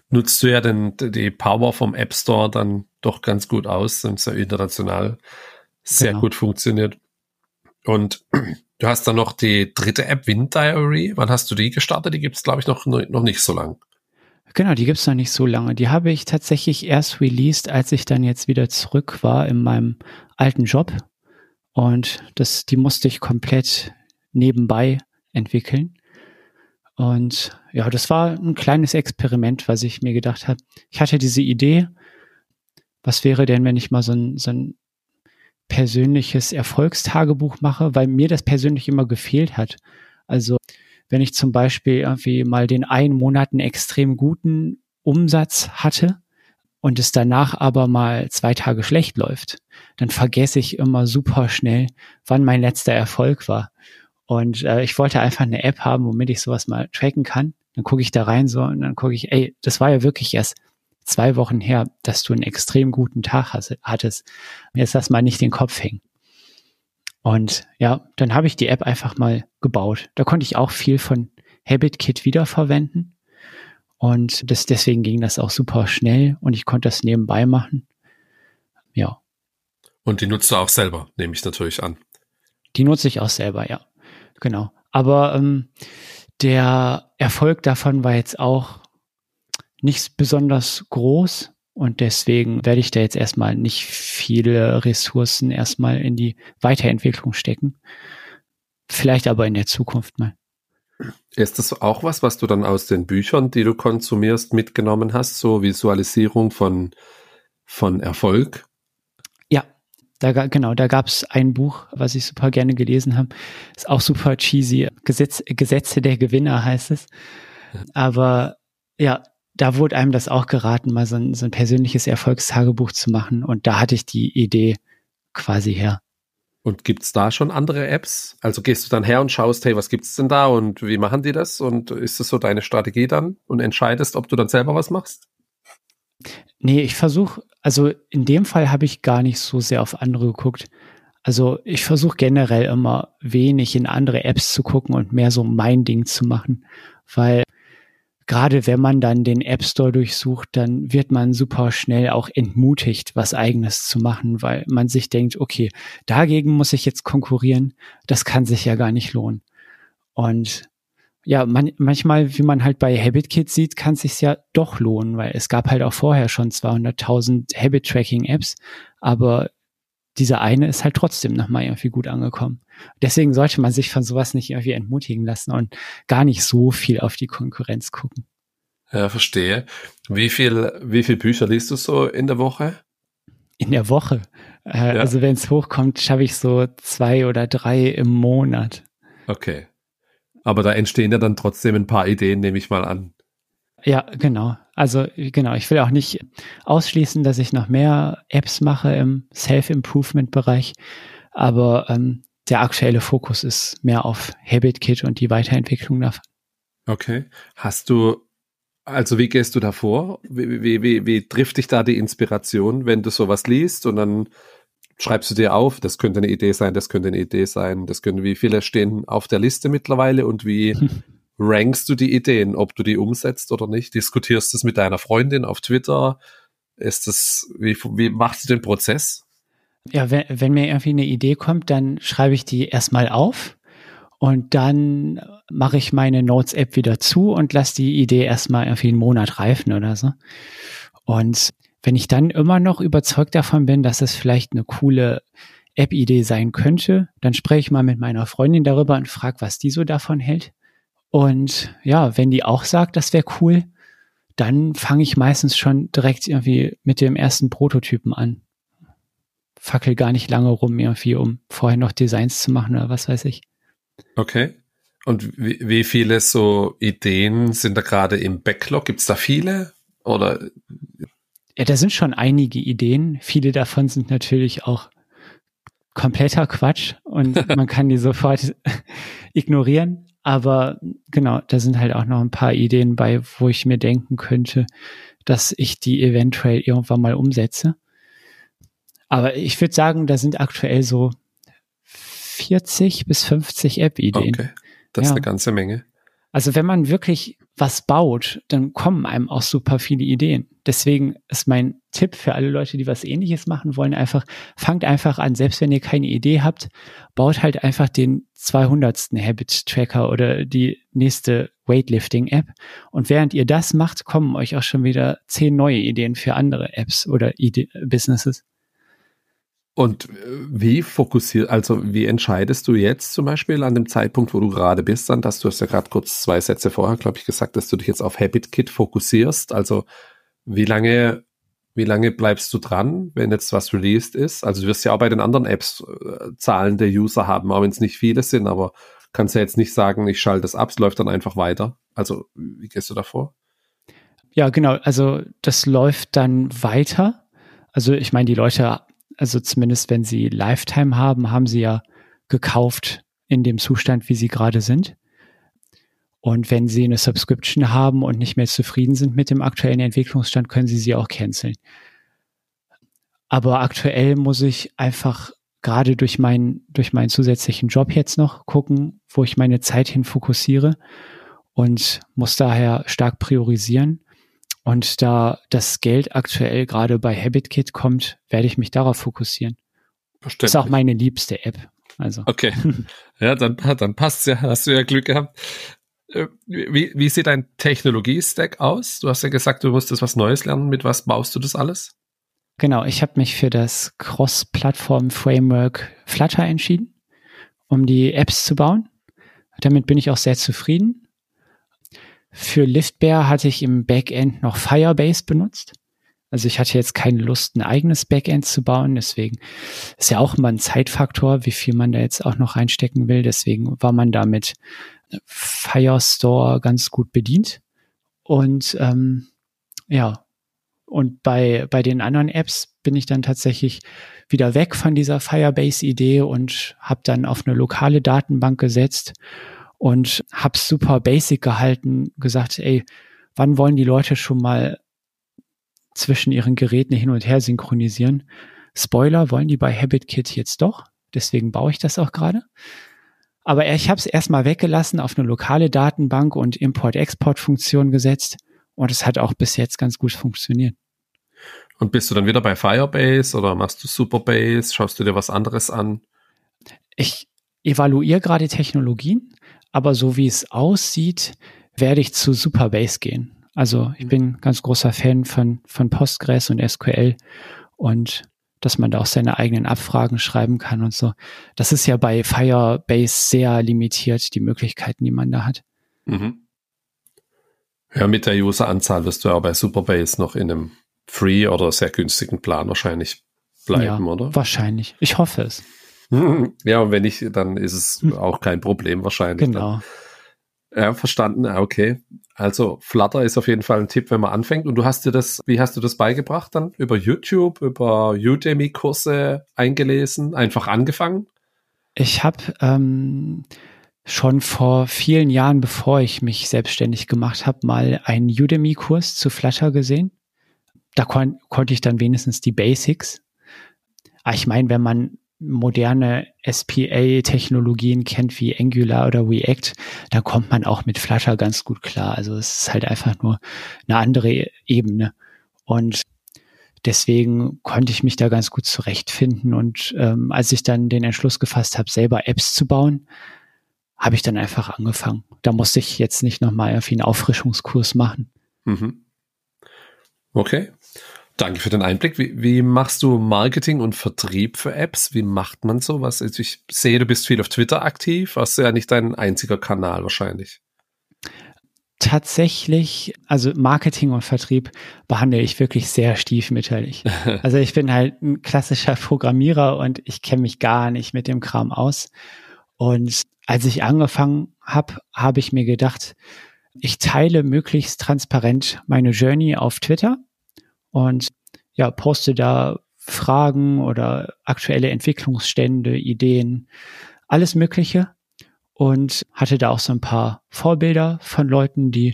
nutzt du ja den, die Power vom App Store dann doch ganz gut aus und sehr international sehr genau. gut funktioniert. Und du hast dann noch die dritte App, Wind Diary. Wann hast du die gestartet? Die gibt es, glaube ich, noch, noch nicht so lang. Genau, die gibt es noch nicht so lange. Die habe ich tatsächlich erst released, als ich dann jetzt wieder zurück war in meinem alten Job. Und das, die musste ich komplett nebenbei entwickeln. Und ja, das war ein kleines Experiment, was ich mir gedacht habe. Ich hatte diese Idee, was wäre denn, wenn ich mal so ein, so ein persönliches Erfolgstagebuch mache, weil mir das persönlich immer gefehlt hat. Also wenn ich zum Beispiel irgendwie mal den einen Monat einen extrem guten Umsatz hatte und es danach aber mal zwei Tage schlecht läuft, dann vergesse ich immer super schnell, wann mein letzter Erfolg war. Und äh, ich wollte einfach eine App haben, womit ich sowas mal tracken kann. Dann gucke ich da rein so und dann gucke ich, ey, das war ja wirklich erst zwei Wochen her, dass du einen extrem guten Tag hattest. Jetzt lass mal nicht den Kopf hängen. Und ja, dann habe ich die App einfach mal gebaut. Da konnte ich auch viel von HabitKit wiederverwenden. Und das, deswegen ging das auch super schnell und ich konnte das nebenbei machen. Ja. Und die nutzt du auch selber, nehme ich natürlich an. Die nutze ich auch selber, ja. Genau. Aber ähm, der Erfolg davon war jetzt auch nicht besonders groß. Und deswegen werde ich da jetzt erstmal nicht viele Ressourcen erstmal in die Weiterentwicklung stecken. Vielleicht aber in der Zukunft mal. Ist das auch was, was du dann aus den Büchern, die du konsumierst, mitgenommen hast? So Visualisierung von, von Erfolg? Da, genau, da gab es ein Buch, was ich super gerne gelesen habe. Ist auch super cheesy. Gesetz, Gesetze der Gewinner heißt es. Aber ja, da wurde einem das auch geraten, mal so ein, so ein persönliches Erfolgstagebuch zu machen. Und da hatte ich die Idee quasi her. Und gibt's da schon andere Apps? Also gehst du dann her und schaust, hey, was gibt's denn da und wie machen die das? Und ist das so deine Strategie dann und entscheidest, ob du dann selber was machst? Nee, ich versuche, also in dem Fall habe ich gar nicht so sehr auf andere geguckt. Also ich versuche generell immer wenig in andere Apps zu gucken und mehr so mein Ding zu machen, weil gerade wenn man dann den App Store durchsucht, dann wird man super schnell auch entmutigt, was eigenes zu machen, weil man sich denkt, okay, dagegen muss ich jetzt konkurrieren, das kann sich ja gar nicht lohnen. Und ja, man, manchmal, wie man halt bei HabitKit sieht, kann es sich ja doch lohnen, weil es gab halt auch vorher schon 200.000 Habit-Tracking-Apps, aber dieser eine ist halt trotzdem nochmal irgendwie gut angekommen. Deswegen sollte man sich von sowas nicht irgendwie entmutigen lassen und gar nicht so viel auf die Konkurrenz gucken. Ja, verstehe. Wie viel, wie viel Bücher liest du so in der Woche? In der Woche. Äh, ja. Also wenn es hochkommt, schaffe ich so zwei oder drei im Monat. Okay. Aber da entstehen ja dann trotzdem ein paar Ideen, nehme ich mal an. Ja, genau. Also genau, ich will auch nicht ausschließen, dass ich noch mehr Apps mache im Self-Improvement-Bereich, aber ähm, der aktuelle Fokus ist mehr auf HabitKit und die Weiterentwicklung davon. Okay. Hast du, also wie gehst du da vor? Wie, wie, wie, wie trifft dich da die Inspiration, wenn du sowas liest und dann schreibst du dir auf, das könnte eine Idee sein, das könnte eine Idee sein, das können, wie viele stehen auf der Liste mittlerweile und wie rankst du die Ideen, ob du die umsetzt oder nicht? Diskutierst du es mit deiner Freundin auf Twitter? Ist das, wie, wie machst du den Prozess? Ja, wenn, wenn mir irgendwie eine Idee kommt, dann schreibe ich die erstmal auf und dann mache ich meine Notes-App wieder zu und lasse die Idee erstmal irgendwie einen Monat reifen oder so. Und wenn ich dann immer noch überzeugt davon bin, dass es vielleicht eine coole App-Idee sein könnte, dann spreche ich mal mit meiner Freundin darüber und frage, was die so davon hält. Und ja, wenn die auch sagt, das wäre cool, dann fange ich meistens schon direkt irgendwie mit dem ersten Prototypen an. Fackel gar nicht lange rum irgendwie, um vorher noch Designs zu machen oder was weiß ich. Okay. Und wie, wie viele so Ideen sind da gerade im Backlog? Gibt es da viele? Oder? Ja, da sind schon einige Ideen. Viele davon sind natürlich auch kompletter Quatsch und man kann die sofort ignorieren. Aber genau, da sind halt auch noch ein paar Ideen bei, wo ich mir denken könnte, dass ich die eventuell irgendwann mal umsetze. Aber ich würde sagen, da sind aktuell so 40 bis 50 App-Ideen. Okay, das ja. ist eine ganze Menge. Also wenn man wirklich was baut, dann kommen einem auch super viele Ideen. Deswegen ist mein Tipp für alle Leute, die was ähnliches machen wollen, einfach, fangt einfach an, selbst wenn ihr keine Idee habt, baut halt einfach den 200. Habit Tracker oder die nächste Weightlifting App. Und während ihr das macht, kommen euch auch schon wieder zehn neue Ideen für andere Apps oder Ide Businesses. Und äh, wie fokussiert, also wie entscheidest du jetzt zum Beispiel an dem Zeitpunkt, wo du gerade bist, dann, dass du hast ja gerade kurz zwei Sätze vorher, glaube ich, gesagt, dass du dich jetzt auf HabitKit fokussierst. Also wie lange, wie lange bleibst du dran, wenn jetzt was released ist? Also du wirst ja auch bei den anderen Apps äh, Zahlen der User haben, auch wenn es nicht viele sind, aber kannst ja jetzt nicht sagen, ich schalte das ab, es läuft dann einfach weiter. Also wie gehst du davor? Ja, genau. Also das läuft dann weiter. Also ich meine, die Leute also zumindest wenn sie Lifetime haben, haben sie ja gekauft in dem Zustand, wie sie gerade sind. Und wenn sie eine Subscription haben und nicht mehr zufrieden sind mit dem aktuellen Entwicklungsstand, können sie sie auch canceln. Aber aktuell muss ich einfach gerade durch meinen, durch meinen zusätzlichen Job jetzt noch gucken, wo ich meine Zeit hin fokussiere und muss daher stark priorisieren. Und da das Geld aktuell gerade bei HabitKit kommt, werde ich mich darauf fokussieren. Ist auch meine liebste App. Also. Okay. Ja, dann, dann passt's ja. Hast du ja Glück gehabt. Äh, wie, wie sieht dein Technologie-Stack aus? Du hast ja gesagt, du musstest was Neues lernen. Mit was baust du das alles? Genau, ich habe mich für das Cross-Plattform-Framework Flutter entschieden, um die Apps zu bauen. Damit bin ich auch sehr zufrieden. Für LiftBear hatte ich im Backend noch Firebase benutzt. Also ich hatte jetzt keine Lust, ein eigenes Backend zu bauen. Deswegen ist ja auch immer ein Zeitfaktor, wie viel man da jetzt auch noch reinstecken will. Deswegen war man damit Firestore ganz gut bedient. Und ähm, ja, und bei, bei den anderen Apps bin ich dann tatsächlich wieder weg von dieser Firebase-Idee und habe dann auf eine lokale Datenbank gesetzt und hab's super basic gehalten, gesagt, ey, wann wollen die Leute schon mal zwischen ihren Geräten hin und her synchronisieren? Spoiler, wollen die bei HabitKit jetzt doch? Deswegen baue ich das auch gerade. Aber ich habe es erstmal weggelassen, auf eine lokale Datenbank und Import-Export-Funktion gesetzt und es hat auch bis jetzt ganz gut funktioniert. Und bist du dann wieder bei Firebase oder machst du Superbase? Schaust du dir was anderes an? Ich evaluiere gerade Technologien aber so wie es aussieht, werde ich zu Superbase gehen. Also ich bin ganz großer Fan von, von Postgres und SQL und dass man da auch seine eigenen Abfragen schreiben kann und so. Das ist ja bei Firebase sehr limitiert, die Möglichkeiten, die man da hat. Mhm. Ja, mit der Useranzahl wirst du ja bei Superbase noch in einem free oder sehr günstigen Plan wahrscheinlich bleiben, ja, oder? Wahrscheinlich. Ich hoffe es. Ja, und wenn nicht, dann ist es hm. auch kein Problem wahrscheinlich. Genau. Dann. Ja, verstanden. Okay. Also Flutter ist auf jeden Fall ein Tipp, wenn man anfängt. Und du hast dir das, wie hast du das beigebracht dann? Über YouTube, über Udemy-Kurse eingelesen, einfach angefangen? Ich habe ähm, schon vor vielen Jahren, bevor ich mich selbstständig gemacht habe, mal einen Udemy-Kurs zu Flutter gesehen. Da kon konnte ich dann wenigstens die Basics. Aber ich meine, wenn man moderne SPA-Technologien kennt wie Angular oder React, da kommt man auch mit Flutter ganz gut klar. Also es ist halt einfach nur eine andere Ebene. Und deswegen konnte ich mich da ganz gut zurechtfinden. Und ähm, als ich dann den Entschluss gefasst habe, selber Apps zu bauen, habe ich dann einfach angefangen. Da musste ich jetzt nicht nochmal irgendwie einen Auffrischungskurs machen. Mhm. Okay. Danke für den Einblick. Wie, wie, machst du Marketing und Vertrieb für Apps? Wie macht man sowas? Also ich sehe, du bist viel auf Twitter aktiv. Das ist ja nicht dein einziger Kanal wahrscheinlich. Tatsächlich, also Marketing und Vertrieb behandle ich wirklich sehr stiefmütterlich. also ich bin halt ein klassischer Programmierer und ich kenne mich gar nicht mit dem Kram aus. Und als ich angefangen habe, habe ich mir gedacht, ich teile möglichst transparent meine Journey auf Twitter und ja, poste da Fragen oder aktuelle Entwicklungsstände, Ideen, alles Mögliche und hatte da auch so ein paar Vorbilder von Leuten, die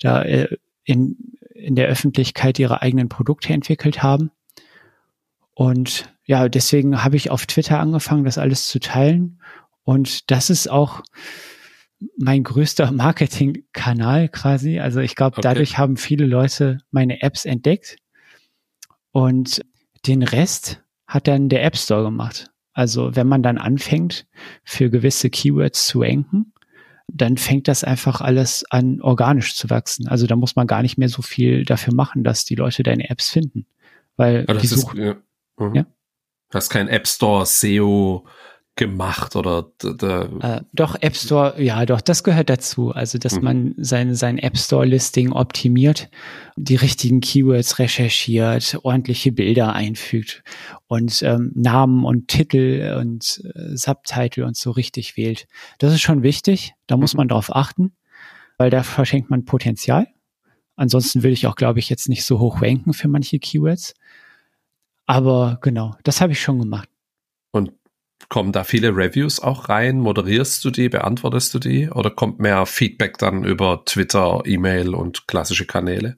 da äh, in, in der Öffentlichkeit ihre eigenen Produkte entwickelt haben. Und ja, deswegen habe ich auf Twitter angefangen, das alles zu teilen. Und das ist auch mein größter Marketingkanal quasi. Also ich glaube, okay. dadurch haben viele Leute meine Apps entdeckt und den Rest hat dann der App Store gemacht. Also wenn man dann anfängt, für gewisse Keywords zu ranken, dann fängt das einfach alles an, organisch zu wachsen. Also da muss man gar nicht mehr so viel dafür machen, dass die Leute deine Apps finden. Weil ja, die suchen. Ja. Mhm. ja. Das ist kein App Store SEO gemacht oder äh, doch App Store ja doch das gehört dazu. Also dass mhm. man sein sein App Store Listing optimiert die richtigen Keywords recherchiert ordentliche Bilder einfügt und ähm, Namen und Titel und äh, Subtitle und so richtig wählt. Das ist schon wichtig. Da muss mhm. man drauf achten weil da verschenkt man Potenzial. Ansonsten würde ich auch glaube ich jetzt nicht so hoch ranken für manche Keywords. Aber genau das habe ich schon gemacht Kommen da viele Reviews auch rein? Moderierst du die? Beantwortest du die? Oder kommt mehr Feedback dann über Twitter, E-Mail und klassische Kanäle?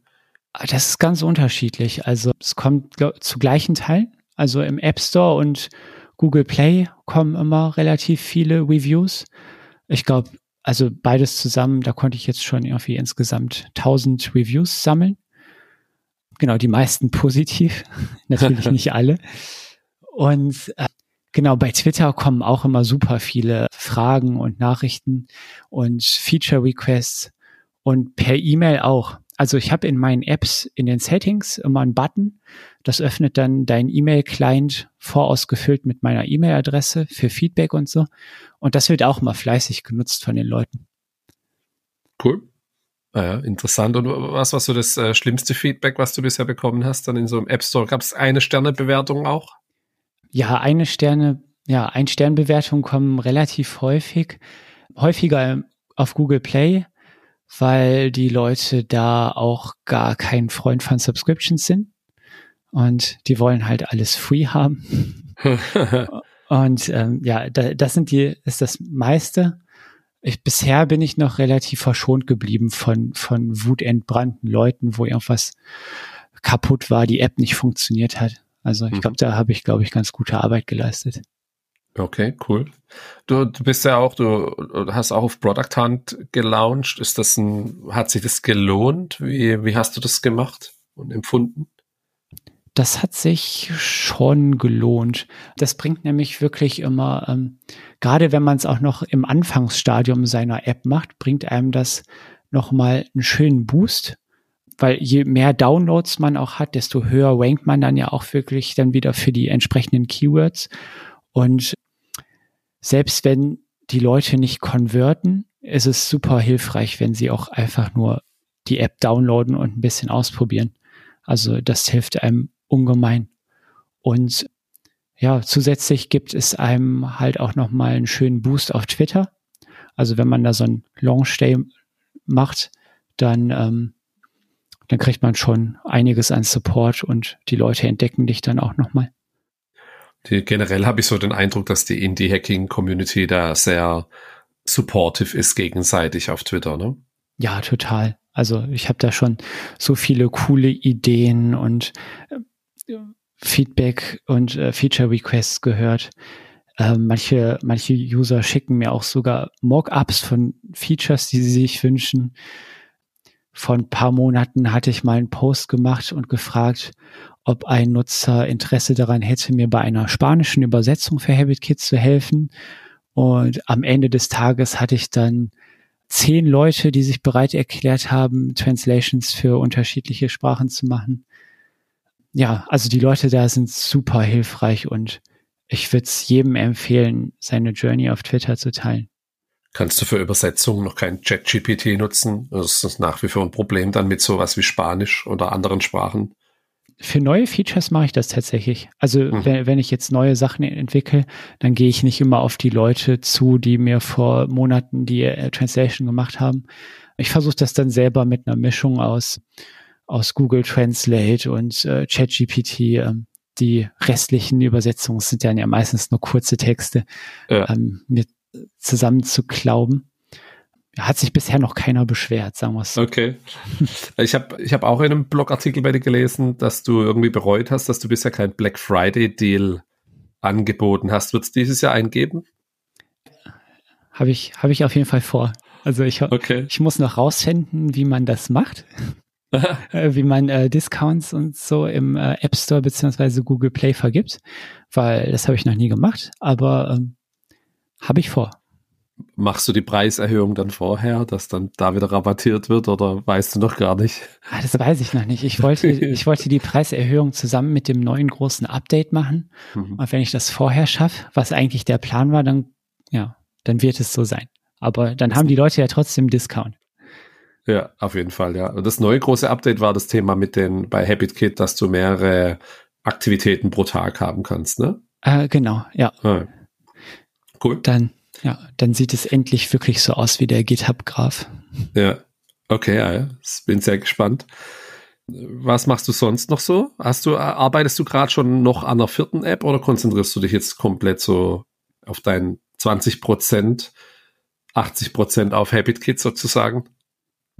Ah, das ist ganz unterschiedlich. Also es kommt glaub, zu gleichen Teilen. Also im App Store und Google Play kommen immer relativ viele Reviews. Ich glaube, also beides zusammen, da konnte ich jetzt schon irgendwie insgesamt 1000 Reviews sammeln. Genau, die meisten positiv, natürlich nicht alle. Und äh, Genau, bei Twitter kommen auch immer super viele Fragen und Nachrichten und Feature Requests und per E-Mail auch. Also ich habe in meinen Apps in den Settings immer einen Button, das öffnet dann dein E-Mail-Client vorausgefüllt mit meiner E-Mail-Adresse für Feedback und so. Und das wird auch mal fleißig genutzt von den Leuten. Cool. Naja, ah interessant. Und was war so das äh, schlimmste Feedback, was du bisher bekommen hast? Dann in so einem App Store gab es eine Sternebewertung auch? Ja, eine Sterne, ja, ein Sternbewertungen kommen relativ häufig, häufiger auf Google Play, weil die Leute da auch gar kein Freund von Subscriptions sind und die wollen halt alles free haben. und ähm, ja, da, das sind die, ist das meiste. Ich, bisher bin ich noch relativ verschont geblieben von, von wutentbrannten Leuten, wo irgendwas kaputt war, die App nicht funktioniert hat. Also ich mhm. glaube, da habe ich, glaube ich, ganz gute Arbeit geleistet. Okay, cool. Du, du bist ja auch, du hast auch auf Product Hunt gelauncht. Ist das ein, hat sich das gelohnt? Wie, wie hast du das gemacht und empfunden? Das hat sich schon gelohnt. Das bringt nämlich wirklich immer, ähm, gerade wenn man es auch noch im Anfangsstadium seiner App macht, bringt einem das nochmal einen schönen Boost weil je mehr Downloads man auch hat, desto höher rankt man dann ja auch wirklich dann wieder für die entsprechenden Keywords. Und selbst wenn die Leute nicht konverten, ist es super hilfreich, wenn sie auch einfach nur die App downloaden und ein bisschen ausprobieren. Also das hilft einem ungemein. Und ja, zusätzlich gibt es einem halt auch nochmal einen schönen Boost auf Twitter. Also wenn man da so ein Longstay macht, dann ähm, dann kriegt man schon einiges an Support und die Leute entdecken dich dann auch nochmal. Generell habe ich so den Eindruck, dass die Indie-Hacking-Community da sehr supportive ist gegenseitig auf Twitter, ne? Ja, total. Also ich habe da schon so viele coole Ideen und äh, Feedback und äh, Feature Requests gehört. Äh, manche, manche User schicken mir auch sogar Mockups von Features, die sie sich wünschen vor ein paar Monaten hatte ich mal einen Post gemacht und gefragt, ob ein Nutzer Interesse daran hätte, mir bei einer spanischen Übersetzung für HabitKit zu helfen. Und am Ende des Tages hatte ich dann zehn Leute, die sich bereit erklärt haben, Translations für unterschiedliche Sprachen zu machen. Ja, also die Leute da sind super hilfreich und ich würde es jedem empfehlen, seine Journey auf Twitter zu teilen. Kannst du für Übersetzung noch kein ChatGPT nutzen? Das ist nach wie vor ein Problem dann mit sowas wie Spanisch oder anderen Sprachen. Für neue Features mache ich das tatsächlich. Also mhm. wenn, wenn ich jetzt neue Sachen entwickle, dann gehe ich nicht immer auf die Leute zu, die mir vor Monaten die äh, Translation gemacht haben. Ich versuche das dann selber mit einer Mischung aus, aus Google Translate und äh, ChatGPT. Ähm, die restlichen Übersetzungen sind dann ja meistens nur kurze Texte, ja. ähm, mit zusammen zu glauben. Hat sich bisher noch keiner beschwert, sagen wir es. Okay. Ich habe ich hab auch in einem Blogartikel bei dir gelesen, dass du irgendwie bereut hast, dass du bisher kein Black Friday Deal angeboten hast. Wird es dieses Jahr eingeben? Habe ich, hab ich auf jeden Fall vor. Also ich, okay. ich muss noch rausfinden, wie man das macht. äh, wie man äh, Discounts und so im äh, App Store beziehungsweise Google Play vergibt, weil das habe ich noch nie gemacht, aber ähm, habe ich vor. Machst du die Preiserhöhung dann vorher, dass dann da wieder rabattiert wird oder weißt du noch gar nicht? Ah, das weiß ich noch nicht. Ich wollte, ich wollte die Preiserhöhung zusammen mit dem neuen großen Update machen. Mhm. Und wenn ich das vorher schaffe, was eigentlich der Plan war, dann, ja, dann wird es so sein. Aber dann haben die Leute ja trotzdem Discount. Ja, auf jeden Fall, ja. Und das neue große Update war das Thema mit den, bei HabitKit, dass du mehrere Aktivitäten pro Tag haben kannst, ne? Äh, genau, ja. Ah, cool. Dann, ja, dann sieht es endlich wirklich so aus wie der GitHub-Graph. Ja, okay, ja, bin sehr gespannt. Was machst du sonst noch so? Hast du, arbeitest du gerade schon noch an der vierten App oder konzentrierst du dich jetzt komplett so auf deinen 20 Prozent, 80 Prozent auf HabitKit sozusagen?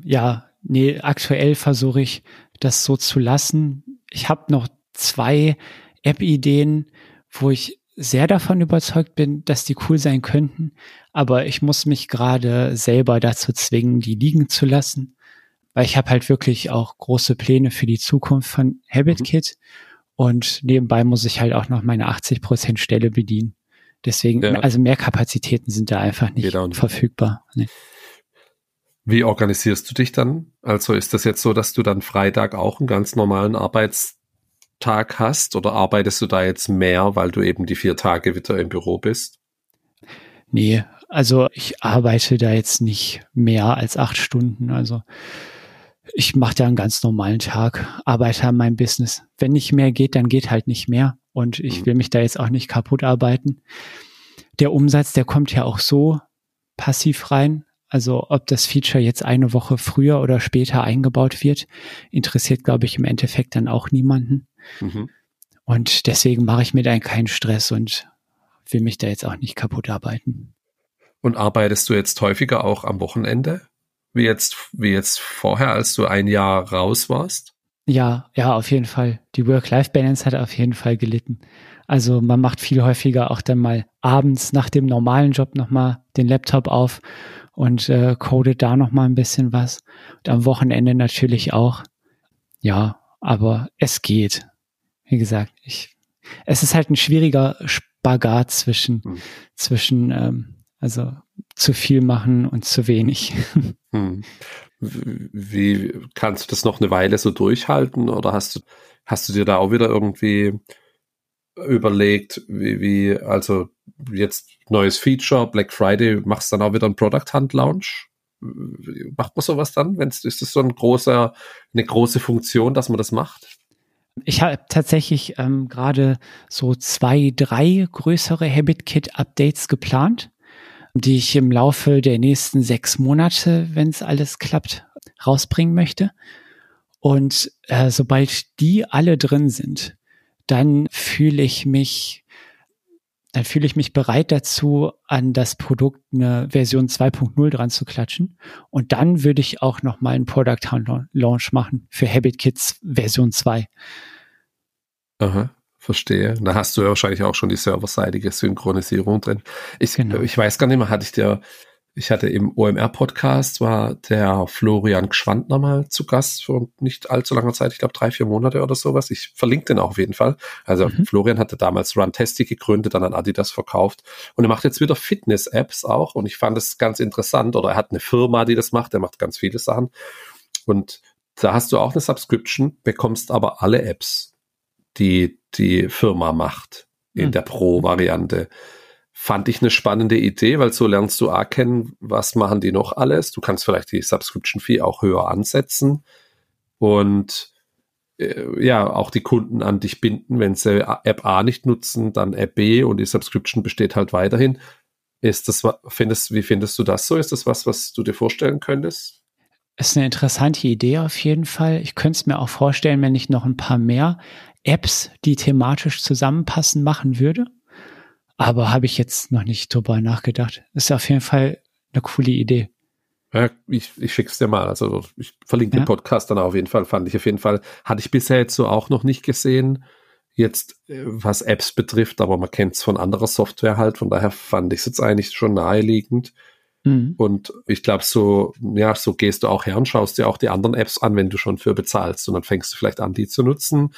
ja, nee, aktuell versuche ich das so zu lassen. Ich habe noch zwei App-Ideen, wo ich sehr davon überzeugt bin, dass die cool sein könnten, aber ich muss mich gerade selber dazu zwingen, die liegen zu lassen, weil ich habe halt wirklich auch große Pläne für die Zukunft von HabitKit mhm. und nebenbei muss ich halt auch noch meine 80% Stelle bedienen. Deswegen, ja. also mehr Kapazitäten sind da einfach nicht verfügbar. Nee. Wie organisierst du dich dann? Also ist das jetzt so, dass du dann Freitag auch einen ganz normalen Arbeitstag hast oder arbeitest du da jetzt mehr, weil du eben die vier Tage wieder im Büro bist? Nee, also ich arbeite da jetzt nicht mehr als acht Stunden. Also ich mache da einen ganz normalen Tag, arbeite an meinem Business. Wenn nicht mehr geht, dann geht halt nicht mehr. Und ich mhm. will mich da jetzt auch nicht kaputt arbeiten. Der Umsatz, der kommt ja auch so passiv rein. Also ob das Feature jetzt eine Woche früher oder später eingebaut wird, interessiert, glaube ich, im Endeffekt dann auch niemanden. Mhm. Und deswegen mache ich mir da keinen Stress und will mich da jetzt auch nicht kaputt arbeiten. Und arbeitest du jetzt häufiger auch am Wochenende? Wie jetzt, wie jetzt vorher, als du ein Jahr raus warst? Ja, ja, auf jeden Fall. Die Work-Life-Balance hat auf jeden Fall gelitten. Also man macht viel häufiger auch dann mal abends nach dem normalen Job nochmal den Laptop auf und äh, codet da noch mal ein bisschen was. Und am Wochenende natürlich auch. Ja, aber es geht. Wie gesagt, ich, es ist halt ein schwieriger Spagat zwischen, hm. zwischen, ähm, also zu viel machen und zu wenig. Hm. Wie kannst du das noch eine Weile so durchhalten oder hast du, hast du dir da auch wieder irgendwie überlegt, wie, wie, also jetzt neues Feature, Black Friday, machst dann auch wieder einen Product Hunt Launch? Macht man sowas dann? Wenn's, ist das so ein großer, eine große Funktion, dass man das macht? Ich habe tatsächlich ähm, gerade so zwei, drei größere HabitKit-Updates geplant, die ich im Laufe der nächsten sechs Monate, wenn es alles klappt, rausbringen möchte. Und äh, sobald die alle drin sind, dann fühle ich mich, dann fühle ich mich bereit dazu, an das Produkt eine Version 2.0 dran zu klatschen. Und dann würde ich auch noch mal einen Product Launch machen für Habit Kids Version 2. Aha. Verstehe. Da hast du ja wahrscheinlich auch schon die serverseitige Synchronisierung drin. Ich, genau. ich weiß gar nicht mehr, hatte ich dir ich hatte im OMR-Podcast, war der Florian Gschwandner mal zu Gast vor nicht allzu langer Zeit, ich glaube drei, vier Monate oder sowas. Ich verlinke den auch auf jeden Fall. Also mhm. Florian hatte damals Runtastic gegründet, dann an Adidas verkauft und er macht jetzt wieder Fitness-Apps auch und ich fand es ganz interessant oder er hat eine Firma, die das macht, er macht ganz viele Sachen und da hast du auch eine Subscription, bekommst aber alle Apps, die die Firma macht in mhm. der Pro-Variante fand ich eine spannende Idee, weil so lernst du A kennen, was machen die noch alles. Du kannst vielleicht die Subscription Fee auch höher ansetzen und äh, ja, auch die Kunden an dich binden, wenn sie App A nicht nutzen, dann App B und die Subscription besteht halt weiterhin. Ist das, findest, wie findest du das so? Ist das was, was du dir vorstellen könntest? Ist eine interessante Idee auf jeden Fall. Ich könnte es mir auch vorstellen, wenn ich noch ein paar mehr Apps, die thematisch zusammenpassen, machen würde. Aber habe ich jetzt noch nicht drüber nachgedacht. Ist auf jeden Fall eine coole Idee. Ja, ich, ich schick's dir mal. Also ich verlinke ja. den Podcast dann auf jeden Fall. Fand ich auf jeden Fall. Hatte ich bisher jetzt so auch noch nicht gesehen. Jetzt, äh, was Apps betrifft, aber man kennt es von anderer Software halt. Von daher fand ich es jetzt eigentlich schon naheliegend. Mhm. Und ich glaube, so, ja, so gehst du auch her und schaust dir auch die anderen Apps an, wenn du schon für bezahlst. Und dann fängst du vielleicht an, die zu nutzen.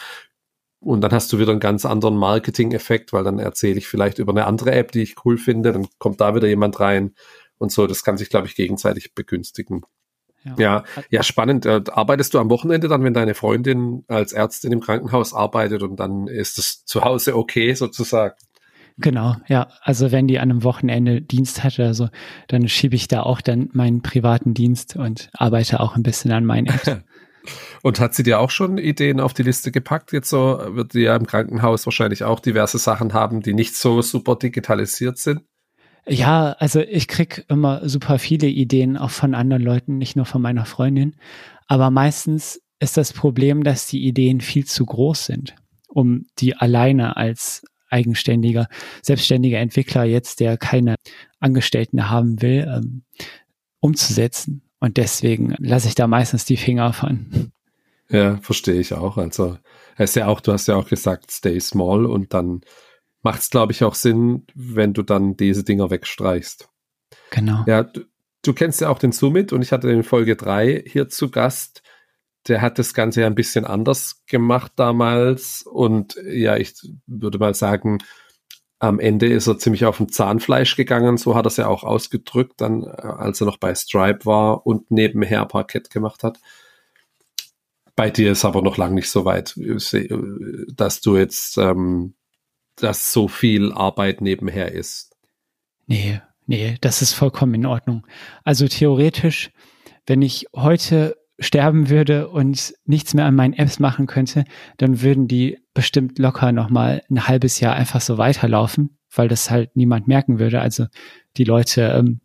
Und dann hast du wieder einen ganz anderen Marketing-Effekt, weil dann erzähle ich vielleicht über eine andere App, die ich cool finde, dann kommt da wieder jemand rein und so. Das kann sich, glaube ich, gegenseitig begünstigen. Ja, ja, ja, spannend. Äh, arbeitest du am Wochenende dann, wenn deine Freundin als Ärztin im Krankenhaus arbeitet und dann ist es zu Hause okay sozusagen? Genau, ja. Also wenn die an einem Wochenende Dienst hat oder so, dann schiebe ich da auch dann meinen privaten Dienst und arbeite auch ein bisschen an meinen Apps. Und hat sie dir auch schon Ideen auf die Liste gepackt? Jetzt so wird sie ja im Krankenhaus wahrscheinlich auch diverse Sachen haben, die nicht so super digitalisiert sind. Ja, also ich krieg immer super viele Ideen auch von anderen Leuten, nicht nur von meiner Freundin. Aber meistens ist das Problem, dass die Ideen viel zu groß sind, um die alleine als eigenständiger, selbstständiger Entwickler jetzt, der keine Angestellten haben will, ähm, umzusetzen. Und deswegen lasse ich da meistens die Finger von. Ja, verstehe ich auch. Also es ist ja auch, du hast ja auch gesagt, stay small und dann macht es, glaube ich, auch Sinn, wenn du dann diese Dinger wegstreichst. Genau. Ja, du, du kennst ja auch den Summit und ich hatte in Folge 3 hier zu Gast. Der hat das Ganze ja ein bisschen anders gemacht damals und ja, ich würde mal sagen, am Ende ist er ziemlich auf dem Zahnfleisch gegangen, so hat er es ja auch ausgedrückt, dann äh, als er noch bei Stripe war und nebenher Parkett gemacht hat. Bei dir ist aber noch lang nicht so weit, äh, dass du jetzt, ähm, dass so viel Arbeit nebenher ist. Nee, nee, das ist vollkommen in Ordnung. Also theoretisch, wenn ich heute sterben würde und nichts mehr an meinen Apps machen könnte, dann würden die bestimmt locker nochmal ein halbes Jahr einfach so weiterlaufen, weil das halt niemand merken würde. Also die Leute ähm,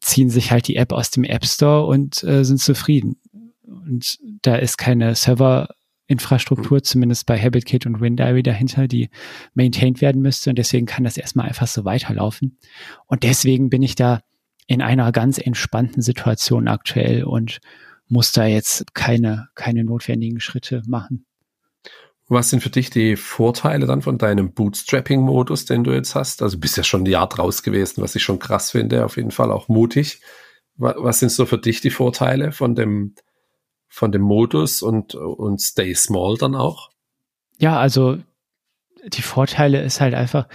ziehen sich halt die App aus dem App Store und äh, sind zufrieden. Und da ist keine Serverinfrastruktur, mhm. zumindest bei HabitKit und WinDiary dahinter, die maintained werden müsste. Und deswegen kann das erstmal einfach so weiterlaufen. Und deswegen bin ich da in einer ganz entspannten Situation aktuell und muss da jetzt keine, keine notwendigen Schritte machen. Was sind für dich die Vorteile dann von deinem Bootstrapping-Modus, den du jetzt hast? Also bist ja schon ein Jahr draus gewesen, was ich schon krass finde, auf jeden Fall auch mutig. Was sind so für dich die Vorteile von dem, von dem Modus und, und Stay Small dann auch? Ja, also die Vorteile ist halt einfach,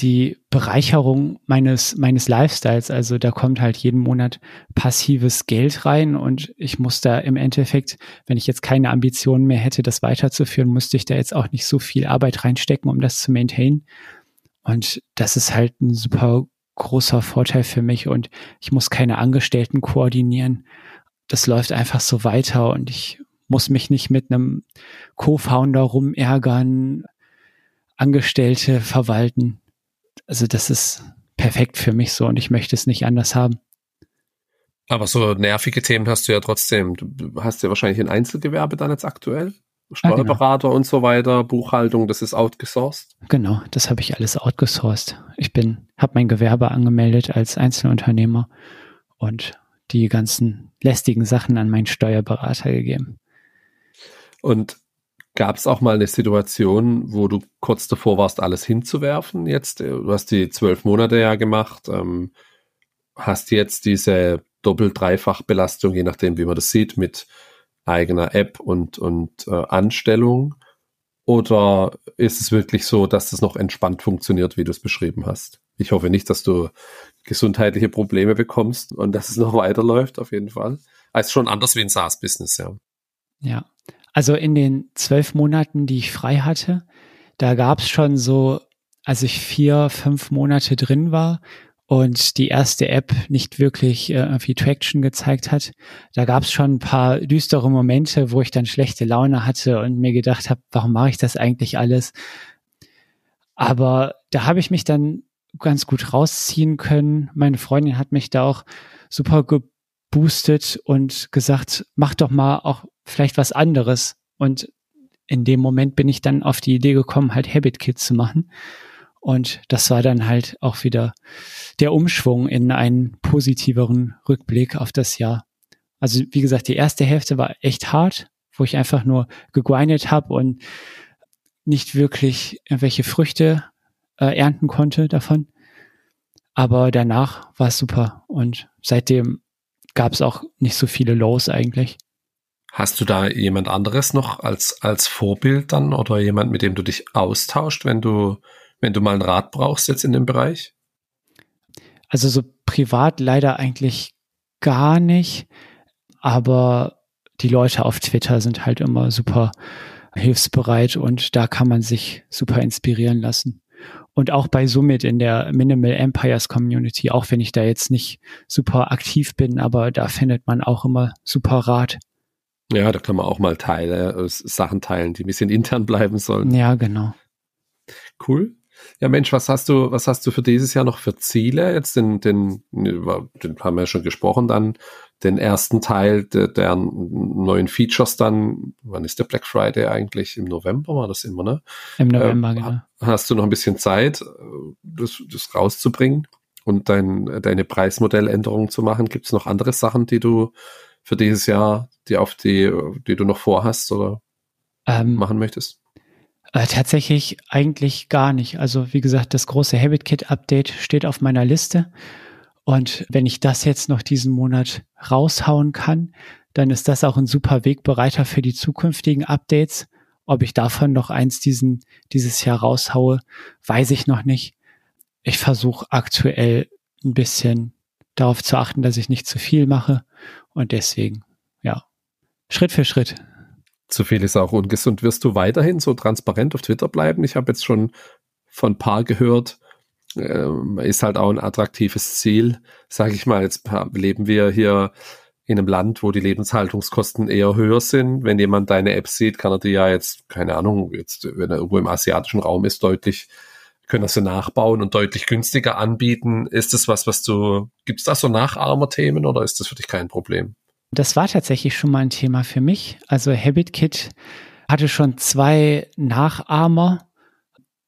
die Bereicherung meines, meines Lifestyles. Also da kommt halt jeden Monat passives Geld rein und ich muss da im Endeffekt, wenn ich jetzt keine Ambitionen mehr hätte, das weiterzuführen, müsste ich da jetzt auch nicht so viel Arbeit reinstecken, um das zu maintainen. Und das ist halt ein super großer Vorteil für mich und ich muss keine Angestellten koordinieren. Das läuft einfach so weiter und ich muss mich nicht mit einem Co-Founder rumärgern, Angestellte verwalten also das ist perfekt für mich so und ich möchte es nicht anders haben. Aber so nervige Themen hast du ja trotzdem. Du hast ja wahrscheinlich ein Einzelgewerbe dann jetzt aktuell. Steuerberater ah, genau. und so weiter, Buchhaltung, das ist outgesourced. Genau, das habe ich alles outgesourced. Ich bin, habe mein Gewerbe angemeldet als Einzelunternehmer und die ganzen lästigen Sachen an meinen Steuerberater gegeben. Und Gab es auch mal eine Situation, wo du kurz davor warst, alles hinzuwerfen? Jetzt, äh, du hast die zwölf Monate ja gemacht, ähm, hast jetzt diese Doppel-Dreifach-Belastung, je nachdem, wie man das sieht, mit eigener App und, und äh, Anstellung? Oder ist es wirklich so, dass das noch entspannt funktioniert, wie du es beschrieben hast? Ich hoffe nicht, dass du gesundheitliche Probleme bekommst und dass es noch weiterläuft, auf jeden Fall. Also schon anders wie ein SaaS-Business, ja. Ja, also in den zwölf Monaten, die ich frei hatte, da gab es schon so, als ich vier, fünf Monate drin war und die erste App nicht wirklich äh, irgendwie Traction gezeigt hat, da gab es schon ein paar düstere Momente, wo ich dann schlechte Laune hatte und mir gedacht habe, warum mache ich das eigentlich alles? Aber da habe ich mich dann ganz gut rausziehen können. Meine Freundin hat mich da auch super geboostet und gesagt, mach doch mal auch vielleicht was anderes. Und in dem Moment bin ich dann auf die Idee gekommen, halt Habit Kids zu machen. Und das war dann halt auch wieder der Umschwung in einen positiveren Rückblick auf das Jahr. Also wie gesagt, die erste Hälfte war echt hart, wo ich einfach nur gegrindet habe und nicht wirklich irgendwelche Früchte äh, ernten konnte davon. aber danach war es super und seitdem gab es auch nicht so viele Lows eigentlich. Hast du da jemand anderes noch als, als Vorbild dann oder jemand, mit dem du dich austauscht, wenn du, wenn du mal einen Rat brauchst jetzt in dem Bereich? Also so privat leider eigentlich gar nicht, aber die Leute auf Twitter sind halt immer super hilfsbereit und da kann man sich super inspirieren lassen. Und auch bei Summit in der Minimal Empires Community, auch wenn ich da jetzt nicht super aktiv bin, aber da findet man auch immer super Rat. Ja, da kann man auch mal Teile, äh, Sachen teilen, die ein bisschen intern bleiben sollen. Ja, genau. Cool. Ja, Mensch, was hast du, was hast du für dieses Jahr noch für Ziele? Jetzt den, den, den haben wir ja schon gesprochen, dann den ersten Teil der, der neuen Features dann, wann ist der Black Friday eigentlich? Im November war das immer, ne? Im November, ähm, genau. Hast du noch ein bisschen Zeit, das, das rauszubringen und dein, deine Preismodelländerung zu machen? Gibt es noch andere Sachen, die du für dieses Jahr, die auf die, die du noch vorhast oder ähm, machen möchtest? Äh, tatsächlich eigentlich gar nicht. Also wie gesagt, das große Habit Kit Update steht auf meiner Liste. Und wenn ich das jetzt noch diesen Monat raushauen kann, dann ist das auch ein super Wegbereiter für die zukünftigen Updates. Ob ich davon noch eins diesen, dieses Jahr raushaue, weiß ich noch nicht. Ich versuche aktuell ein bisschen darauf zu achten, dass ich nicht zu viel mache. Und deswegen, ja, Schritt für Schritt. Zu viel ist auch ungesund. Wirst du weiterhin so transparent auf Twitter bleiben? Ich habe jetzt schon von ein paar gehört, äh, ist halt auch ein attraktives Ziel. Sage ich mal, jetzt leben wir hier in einem Land, wo die Lebenshaltungskosten eher höher sind. Wenn jemand deine App sieht, kann er die ja jetzt, keine Ahnung, jetzt, wenn er irgendwo im asiatischen Raum ist, deutlich, können er sie nachbauen und deutlich günstiger anbieten. Ist das was, was du, gibt es da so Nachahmer-Themen oder ist das für dich kein Problem? Das war tatsächlich schon mal ein Thema für mich. Also HabitKit hatte schon zwei Nachahmer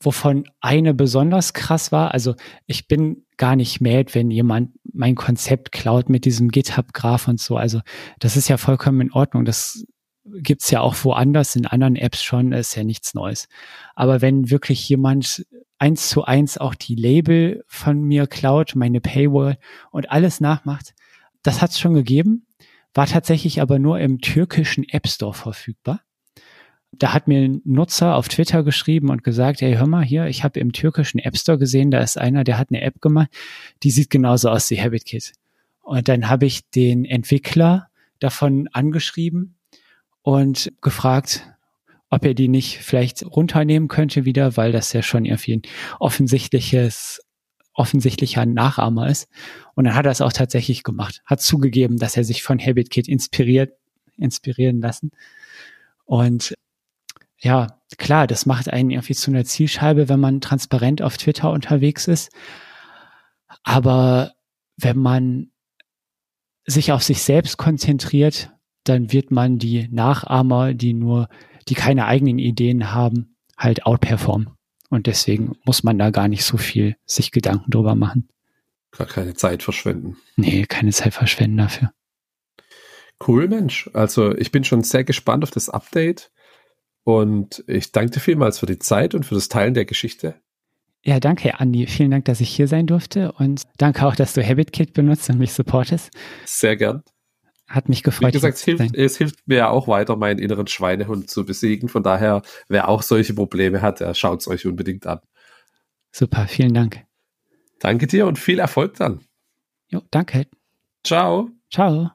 wovon eine besonders krass war. Also ich bin gar nicht mad, wenn jemand mein Konzept klaut mit diesem GitHub-Graph und so. Also das ist ja vollkommen in Ordnung. Das gibt's ja auch woanders in anderen Apps schon, ist ja nichts Neues. Aber wenn wirklich jemand eins zu eins auch die Label von mir klaut, meine Paywall und alles nachmacht, das hat's schon gegeben, war tatsächlich aber nur im türkischen App Store verfügbar. Da hat mir ein Nutzer auf Twitter geschrieben und gesagt, hey, hör mal hier, ich habe im türkischen App Store gesehen, da ist einer, der hat eine App gemacht, die sieht genauso aus wie HabitKit. Und dann habe ich den Entwickler davon angeschrieben und gefragt, ob er die nicht vielleicht runternehmen könnte wieder, weil das ja schon irgendwie ein offensichtliches, offensichtlicher Nachahmer ist. Und dann hat er es auch tatsächlich gemacht, hat zugegeben, dass er sich von HabitKit inspiriert, inspirieren lassen. Und ja, klar, das macht einen irgendwie zu einer Zielscheibe, wenn man transparent auf Twitter unterwegs ist. Aber wenn man sich auf sich selbst konzentriert, dann wird man die Nachahmer, die nur, die keine eigenen Ideen haben, halt outperformen. Und deswegen muss man da gar nicht so viel sich Gedanken drüber machen. Gar keine Zeit verschwenden. Nee, keine Zeit verschwenden dafür. Cool, Mensch. Also ich bin schon sehr gespannt auf das Update. Und ich danke dir vielmals für die Zeit und für das Teilen der Geschichte. Ja, danke, Andi. Vielen Dank, dass ich hier sein durfte und danke auch, dass du HabitKit benutzt und mich supportest. Sehr gern. Hat mich gefreut. Wie gesagt, es hilft, es hilft mir ja auch weiter, meinen inneren Schweinehund zu besiegen. Von daher, wer auch solche Probleme hat, der schaut es euch unbedingt an. Super, vielen Dank. Danke dir und viel Erfolg dann. Jo, danke. Ciao. Ciao.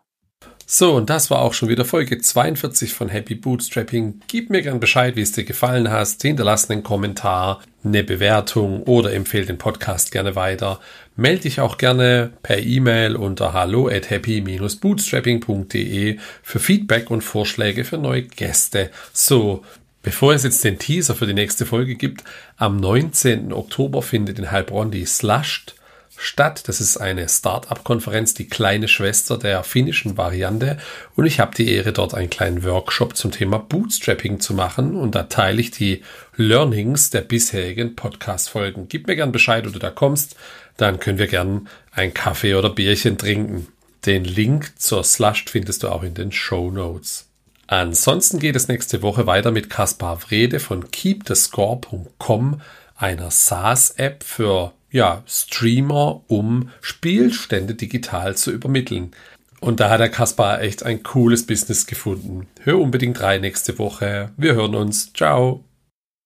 So, und das war auch schon wieder Folge 42 von Happy Bootstrapping. Gib mir gern Bescheid, wie es dir gefallen hat. Hinterlass einen Kommentar, eine Bewertung oder empfehle den Podcast gerne weiter. Melde dich auch gerne per E-Mail unter hallo at happy-bootstrapping.de für Feedback und Vorschläge für neue Gäste. So, Bevor es jetzt den Teaser für die nächste Folge gibt, am 19. Oktober findet in Heilbronn die Slushed statt. Das ist eine Startup-Konferenz, die kleine Schwester der finnischen Variante. Und ich habe die Ehre, dort einen kleinen Workshop zum Thema Bootstrapping zu machen. Und da teile ich die Learnings der bisherigen Podcast-Folgen. Gib mir gern Bescheid, wo du da kommst. Dann können wir gern ein Kaffee oder Bierchen trinken. Den Link zur Slush findest du auch in den Show Notes. Ansonsten geht es nächste Woche weiter mit Kaspar Wrede von keepthescore.com, einer SaaS-App für ja, Streamer, um Spielstände digital zu übermitteln. Und da hat der Kaspar echt ein cooles Business gefunden. Hör unbedingt rein nächste Woche. Wir hören uns. Ciao.